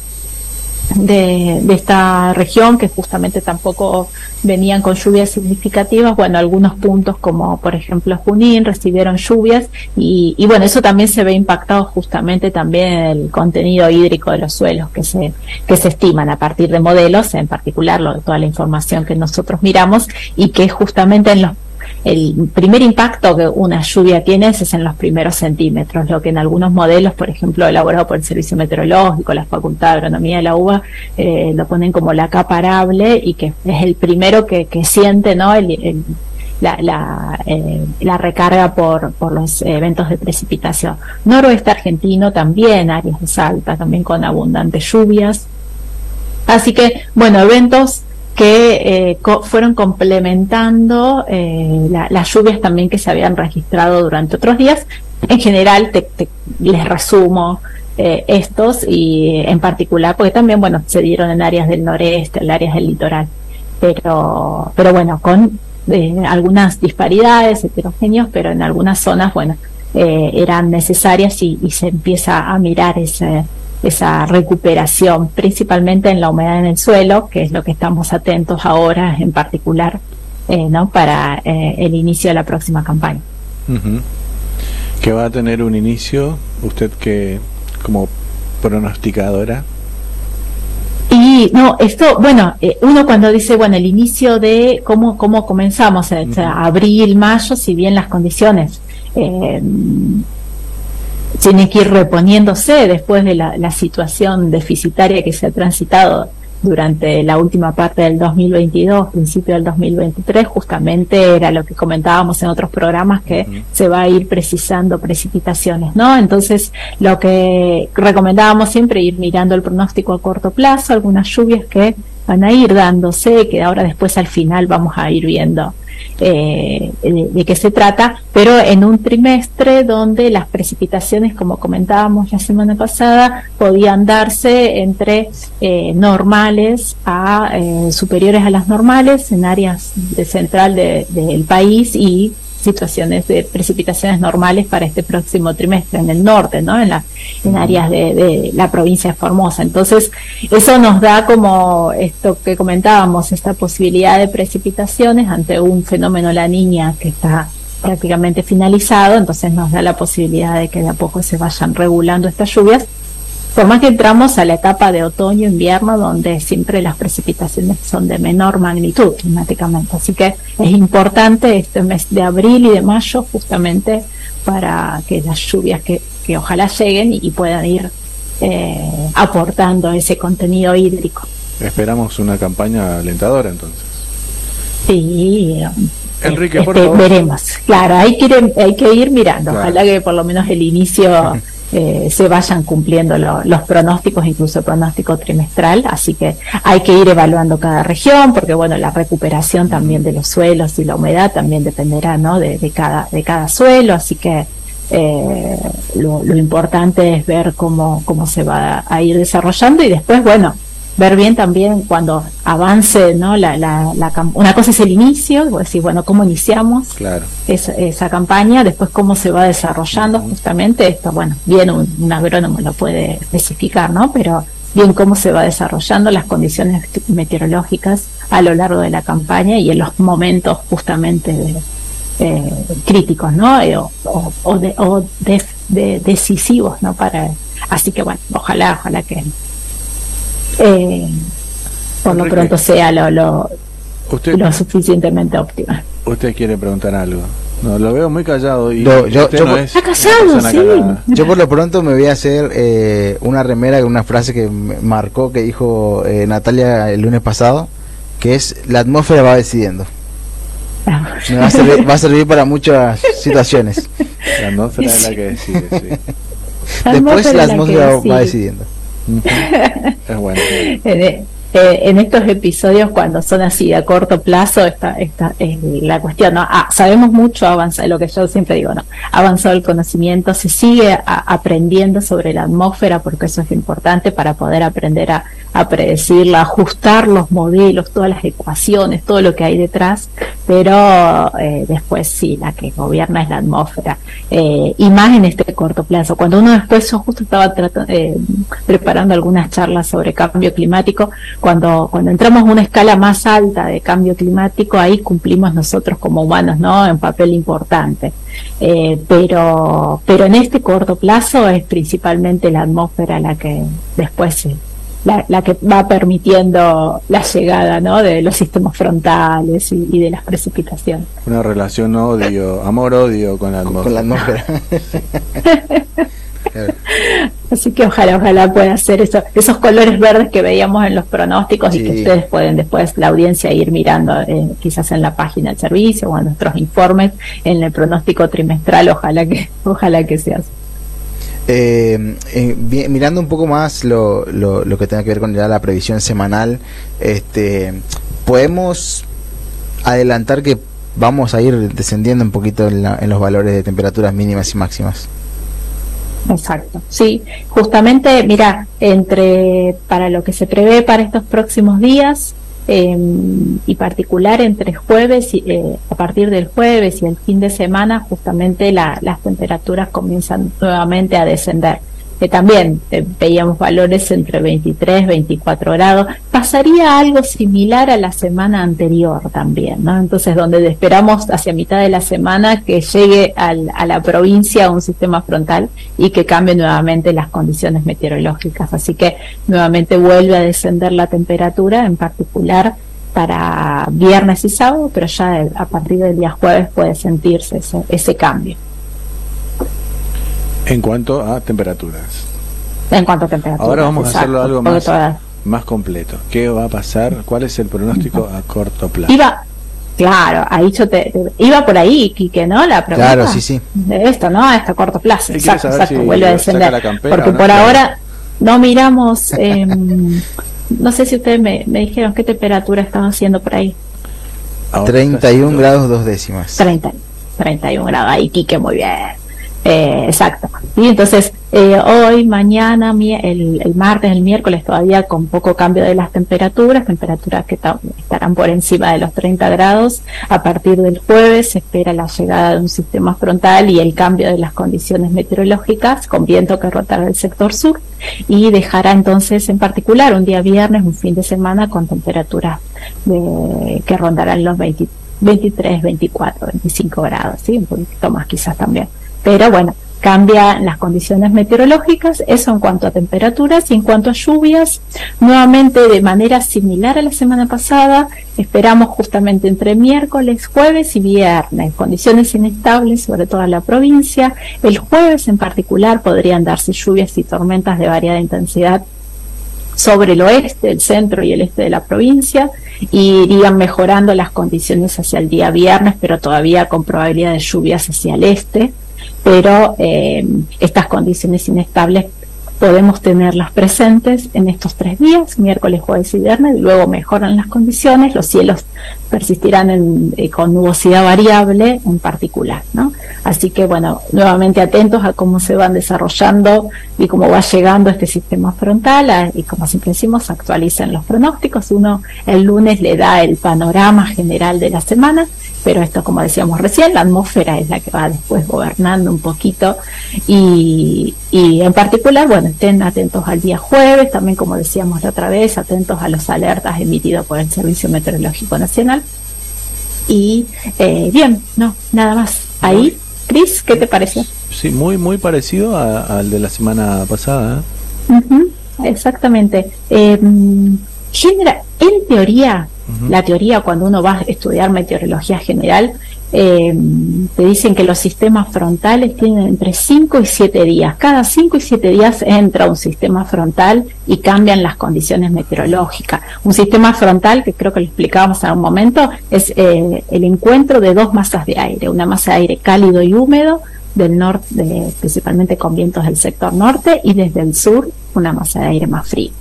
de, de esta región que justamente tampoco venían con lluvias significativas. Bueno, algunos puntos como por ejemplo Junín recibieron lluvias y, y bueno, eso también se ve impactado justamente también en el contenido hídrico de los suelos que se, que se estiman a partir de modelos, en particular lo- toda la información que nosotros miramos y que justamente en los el primer impacto que una lluvia tiene es en los primeros centímetros, lo que en algunos modelos, por ejemplo, elaborado por el Servicio Meteorológico, la Facultad de Agronomía de la UBA, eh, lo ponen como la capa arable y que es el primero que, que siente ¿no? la, la, eh, la recarga por, por los eventos de precipitación. Noroeste argentino también, áreas de Salta, también con abundantes lluvias. Así que, bueno, eventos que eh, co- fueron complementando eh, la- las lluvias también que se habían registrado durante otros días. En general, te, te- les resumo eh, estos y en particular, porque también, bueno, se dieron en áreas del noreste, en áreas del litoral, pero, pero bueno, con eh, algunas disparidades heterogéneos, pero en algunas zonas, bueno, eh, eran necesarias y, y se empieza a mirar ese, esa recuperación, principalmente en la humedad en el suelo, que es lo que estamos atentos ahora en particular, eh, ¿no? Para eh, el inicio de la próxima campaña. Que va a tener un inicio, usted que como pronosticadora. Y no, esto, bueno, eh, uno cuando dice, bueno, el inicio de cómo, cómo comenzamos, o sea, abril, mayo, si bien las condiciones tienen que ir reponiéndose después de la, la situación deficitaria que se ha transitado durante la última parte del 2022, principio del 2023, justamente era lo que comentábamos en otros programas que se va a ir precisando precipitaciones, ¿no? Entonces, lo que recomendábamos siempre ir mirando el pronóstico a corto plazo, algunas lluvias que van a ir dándose, que ahora después al final vamos a ir viendo eh, de, de qué se trata, pero en un trimestre donde las precipitaciones, como comentábamos la semana pasada, podían darse entre eh, normales a eh, superiores a las normales en áreas de central de- del país y situaciones de precipitaciones normales para este próximo trimestre en el norte, ¿no? En, la, en áreas de, de la provincia de Formosa. Entonces, eso nos da como esto que comentábamos, esta posibilidad de precipitaciones ante un fenómeno la niña que está prácticamente finalizado, entonces nos da la posibilidad de que de a poco se vayan regulando estas lluvias por más que entramos a la etapa de otoño-invierno, donde siempre las precipitaciones son de menor magnitud climáticamente. Así que es importante este mes de abril y de mayo justamente para que las lluvias que, que ojalá lleguen y puedan ir eh, aportando ese contenido hídrico. Esperamos una campaña alentadora entonces. Sí, Enrique, por este, favor. veremos. Claro, hay que ir, hay que ir mirando. Claro. Ojalá que por lo menos el inicio eh, se vayan cumpliendo lo- los pronósticos, incluso el pronóstico trimestral. Así que hay que ir evaluando cada región, porque bueno, la recuperación también de los suelos y la humedad también dependerá, ¿no? De, cada suelo. Así que eh, lo, importante es ver cómo se va a ir desarrollando y después, bueno, ver bien también cuando avance, ¿no? La, la, la una cosa es el inicio, decís, bueno, cómo iniciamos Claro. esa, esa campaña, después cómo se va desarrollando justamente esto, bueno, bien un, un agrónomo lo puede especificar, ¿no? Pero bien cómo se va desarrollando las condiciones meteorológicas a lo largo de la campaña y en los momentos justamente de, eh, críticos, ¿no? Eh, o, o- o de- o de- de- decisivos, ¿no? Para, así que bueno, ojalá, ojalá que eh, por lo pronto sea lo, lo, Usted, lo suficientemente óptima. usted quiere preguntar algo. No, lo veo muy callado y Yo- yo- usted yo no por- es Está sí. callada. Yo por lo pronto me voy a hacer eh, una remera con una frase que me marcó que dijo eh, Natalia el lunes pasado, que es la atmósfera va decidiendo. Me va a servir, va a servir para muchas situaciones. La atmósfera es la que decide, sí. La Después la atmósfera decide. va decidiendo. En, eh, en estos episodios cuando son así a corto plazo esta, esta es la cuestión no Ah, sabemos mucho avanza lo que yo siempre digo no ha avanzado el conocimiento se sigue aprendiendo sobre la atmósfera porque eso es importante para poder aprender a, a predecirla ajustar los modelos todas las ecuaciones todo lo que hay detrás pero eh, después sí la que gobierna es la atmósfera. Eh, y más en este corto plazo. Cuando uno después yo justo estaba eh, preparando algunas charlas sobre cambio climático cuando cuando entramos a una escala más alta de cambio climático ahí cumplimos nosotros como humanos no en papel importante. Eh, pero pero en este corto plazo es principalmente la atmósfera la que después se- la, la que va permitiendo la llegada ¿no? de los sistemas frontales y, y de las precipitaciones. Una relación odio, amor-odio con la atmósfera. Con la atmósfera. Así que ojalá, ojalá pueda ser eso, esos colores verdes que veíamos en los pronósticos y que ustedes pueden después, la audiencia, ir mirando eh, quizás en la página del servicio o en nuestros informes, en el pronóstico trimestral, ojalá que, ojalá que sea así. Eh, eh, mirando un poco más lo, lo, que tenga que ver con la previsión semanal, este, podemos adelantar que vamos a ir descendiendo un poquito en, la- en los valores de temperaturas mínimas y máximas. Exacto, sí, justamente, mira, entre para lo que se prevé para estos próximos días eh, y particular entre jueves y eh, a partir del jueves y el fin de semana, justamente la- las temperaturas comienzan nuevamente a descender. Que también eh, veíamos valores entre 23, 24 grados. Pasaría algo similar a la semana anterior también, ¿no? Entonces, donde esperamos hacia mitad de la semana que llegue al- a la provincia un sistema frontal y que cambie nuevamente las condiciones meteorológicas. Así que nuevamente vuelve a descender la temperatura, en particular para viernes y sábado, pero ya a partir del día jueves puede sentirse ese, ese cambio En cuanto a temperaturas. en cuanto a temperatura. Ahora vamos a hacerlo algo más, más completo. ¿Qué va a pasar? ¿Cuál es el pronóstico a corto plazo? Iba, claro, ahí yo te, te- iba por ahí, Quique, ¿no? La pregunta Claro, sí, sí. de esto, ¿no? A este corto plazo, ¿Qué exacto, exacto, si vuelve a descender. campera Porque no? por Claro. ahora no miramos, em, no sé si ustedes me, me dijeron qué temperatura estaba haciendo por ahí. 31 grados dos décimas. 30, 31 grados, ahí Quique, muy bien. Eh, exacto. Y entonces, eh, hoy, mañana, el, martes, el miércoles, todavía con poco cambio de las temperaturas, temperaturas que ta- estarán por encima de los 30 grados. A partir del jueves se espera la llegada de un sistema frontal y el cambio de las condiciones meteorológicas, con viento que rotará el sector sur, y dejará entonces, en particular, un día viernes, un fin de semana, con temperaturas que rondarán los 20 23, 24, 25 grados, un poquito más quizás también. Pero bueno, cambian las condiciones meteorológicas, eso en cuanto a temperaturas y en cuanto a lluvias, nuevamente de manera similar a la semana pasada, esperamos justamente entre miércoles, jueves y viernes, condiciones inestables sobre toda la provincia. El jueves en particular podrían darse lluvias y tormentas de variada intensidad sobre el oeste, el centro y el este de la provincia y irían mejorando las condiciones hacia el día viernes, pero todavía con probabilidad de lluvias hacia el este. Pero eh, estas condiciones inestables podemos tenerlas presentes en estos tres días, miércoles, jueves y viernes, y luego mejoran las condiciones, los cielos persistirán en- eh, con nubosidad variable en particular, ¿no? Así que bueno, nuevamente atentos a cómo se van desarrollando y cómo va llegando este sistema frontal y como siempre decimos, actualizan los pronósticos, uno el lunes le da el panorama general de la semana, pero esto como decíamos recién, la atmósfera es la que va después gobernando un poquito y, y en particular, bueno, estén atentos al día jueves, también como decíamos la otra vez, atentos a los alertas emitidos por el Servicio Meteorológico Nacional. Y eh, bien, no, nada más. Ahí, Cris, ¿qué te pareció? Sí, muy, muy parecido a- al de la semana pasada. Ujú, exactamente. Eh, genera, en teoría, la teoría cuando uno va a estudiar meteorología general, eh, te dicen que los sistemas frontales tienen entre 5 y 7 días. Cada 5 y 7 días entra un sistema frontal y cambian las condiciones meteorológicas. Un sistema frontal, que creo que lo explicábamos en un momento, es eh, el encuentro de dos masas de aire, una masa de aire cálido y húmedo del norte, principalmente con vientos del sector norte, y desde el sur una masa de aire más frío.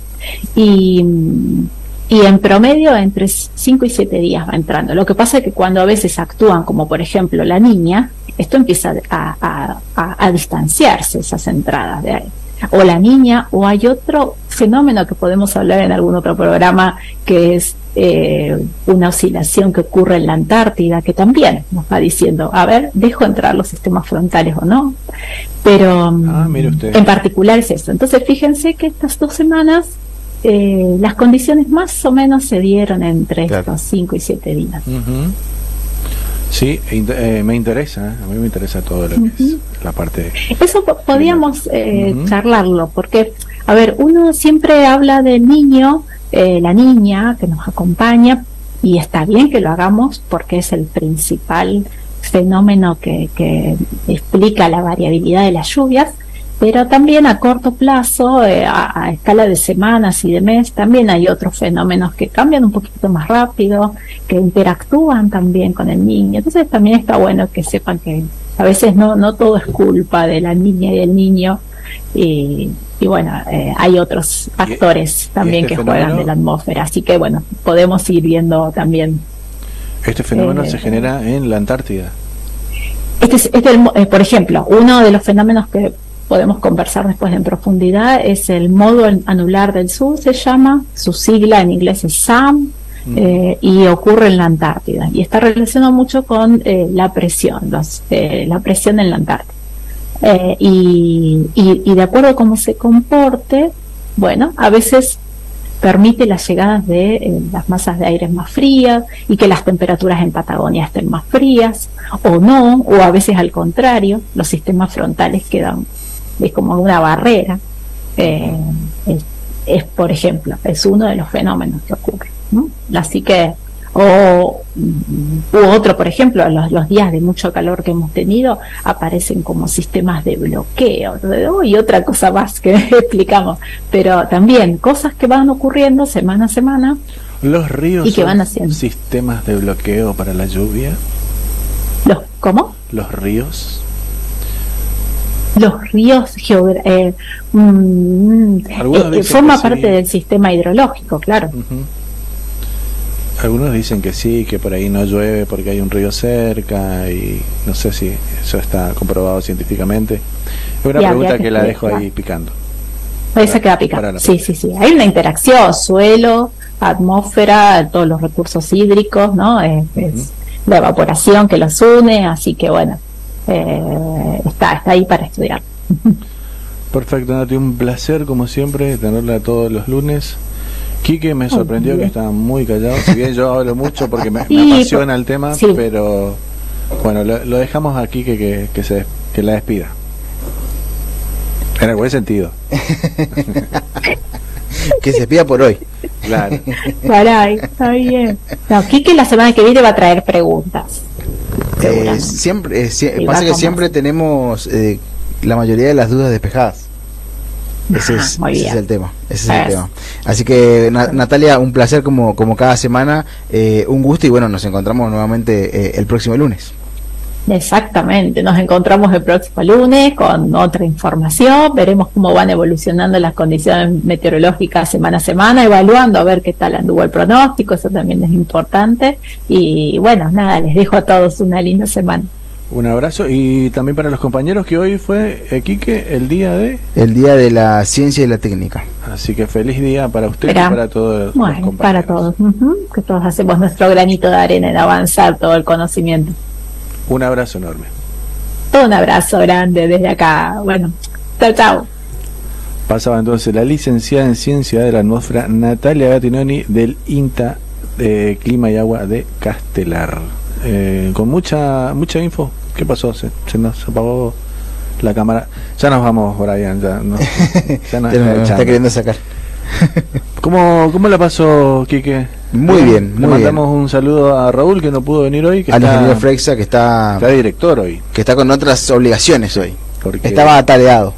Y, mm, y en promedio entre 5 y 7 días va entrando. Lo que pasa es que cuando a veces actúan, como por ejemplo la niña, esto empieza a, a- a- a distanciarse esas entradas de aire. O la niña, o hay otro fenómeno que podemos hablar en algún otro programa, que es eh, una oscilación que ocurre en la Antártida, que también nos va diciendo, a ver, dejo entrar los sistemas frontales o no. Pero Ah, en particular es eso. Entonces, fíjense que estas dos semanas eh, las condiciones más o menos se dieron entre estos 5 y 7 días. Sí, eh, me interesa, ¿eh? a mí me interesa todo lo que es la parte... Eso po- podíamos eh, charlarlo, porque, a ver, uno siempre habla del niño, eh, la niña que nos acompaña, y está bien que lo hagamos porque es el principal fenómeno que, que explica la variabilidad de las lluvias, pero también a corto plazo, eh, a, a escala de semanas y de mes, también hay otros fenómenos que cambian un poquito más rápido, que interactúan también con el niño. Entonces también está bueno que sepan que a veces no, no todo es culpa de la niña y del niño, Y, y bueno, eh, hay otros factores también este que juegan de la atmósfera. Así que bueno, podemos ir viendo también. Este fenómeno Eh, se genera en la Antártida. Este es, este por ejemplo, uno de los fenómenos que podemos conversar después en profundidad es el modo anular del sur, se llama, su sigla en inglés es SAM, eh, y ocurre en la Antártida. Y está relacionado mucho con eh, la presión, los, eh, la presión en la Antártida. Y, y- y de acuerdo a cómo se comporte, bueno, a veces permite las llegadas de las masas de aire más frías y que las temperaturas en Patagonia estén más frías o no, o a veces al contrario, los sistemas frontales quedan, es como una barrera. Eh, es, es, por ejemplo, es uno de los fenómenos que ocurre. ¿no? Así que, o u otro, por ejemplo, los, los días de mucho calor que hemos tenido aparecen como sistemas de bloqueo ¿no? y otra cosa más que explicamos, pero también cosas que van ocurriendo semana a semana Los ríos ¿Y son van haciendo? sistemas de bloqueo para la lluvia. Los, ¿Cómo? Los ríos. Los ríos eh, mm, eh, forma parte sí. del sistema hidrológico, claro. Algunos dicen que sí, que por ahí no llueve porque hay un río cerca y no sé si eso está comprobado científicamente. Es una pregunta que que la dejo ahí picando. Esa queda picando. Sí, sí, sí. Hay una interacción, suelo, atmósfera, todos los recursos hídricos, ¿no? Es, es la evaporación que los une, así que bueno, eh, está, está ahí para estudiar. Perfecto, Nati, un placer como siempre tenerla todos los lunes. Quique me sorprendió que estaba muy callado, si bien yo hablo mucho porque me, apasiona el tema, sí. pero bueno, lo, lo dejamos aquí que, que, que se que la despida. En el buen sentido. que se pida por hoy. Claro. Caray, está bien. No, Quique la semana que viene va a traer preguntas. Eh, siempre, eh, pasa que siempre tenemos eh, la mayoría de las dudas despejadas. Ese es, ese el tema. Ese es el tema. Así que Na- Natalia, un placer como, como cada semana, eh, un gusto y bueno, nos encontramos nuevamente el próximo lunes. Exactamente, nos encontramos el próximo lunes con otra información, veremos cómo van evolucionando las condiciones meteorológicas semana a semana, evaluando a ver qué tal anduvo el pronóstico, eso también es importante. Y bueno, nada, les dejo a todos una linda semana. Un abrazo y también para los compañeros que hoy fue, eh, Quique, el día de... El Día de la Ciencia y la Técnica. Así que feliz día para usted y para todos. los Bueno, compañeros. para todos, ujú, que todos hacemos nuestro granito de arena en avanzar todo el conocimiento. Un abrazo enorme. Un abrazo grande desde acá. Bueno, chao, chao. Pasaba entonces la licenciada en Ciencia de la Atmósfera Natalia Gatinoni del INTA de Clima y Agua de Castelar. Eh, con mucha mucha info. ¿Qué pasó? Se, se nos apagó la cámara. Ya nos vamos, Brian. Ya, no, ya nos nos está queriendo sacar. ¿Cómo, ¿Cómo la pasó, Quique? Muy bien, Le muy mandamos un saludo a Raúl que no pudo venir hoy. Que Al está, ingeniero Freixa que está, está director hoy. que está con otras obligaciones hoy. Porque- Estaba atareado.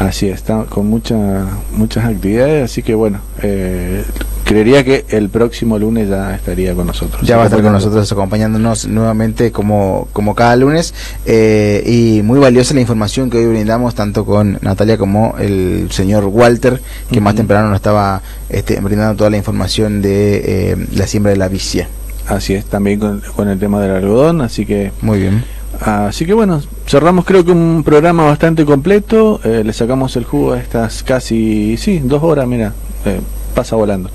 Así está, con mucha, muchas actividades, así que bueno, eh, creería que el próximo lunes ya estaría con nosotros. Ya va a estar con nosotros acompañándonos nuevamente como, como cada lunes eh, y muy valiosa la información que hoy brindamos tanto con Natalia como el señor Walter que más temprano nos estaba este, brindando toda la información de eh, la siembra de la vicia. Así es, también con, con el tema del algodón, así que... Muy bien. Así que bueno, cerramos creo que un programa bastante completo, eh, le sacamos el jugo a estas casi, sí, dos horas, mira, eh, pasa volando.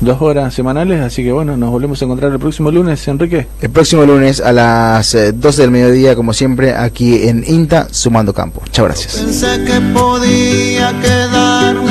Dos horas semanales, así que bueno, nos volvemos a encontrar el próximo lunes, Enrique. El próximo lunes a las eh, 12 del mediodía como siempre aquí en INTA Sumando Campo. Chao, gracias. Pensé que podía quedarme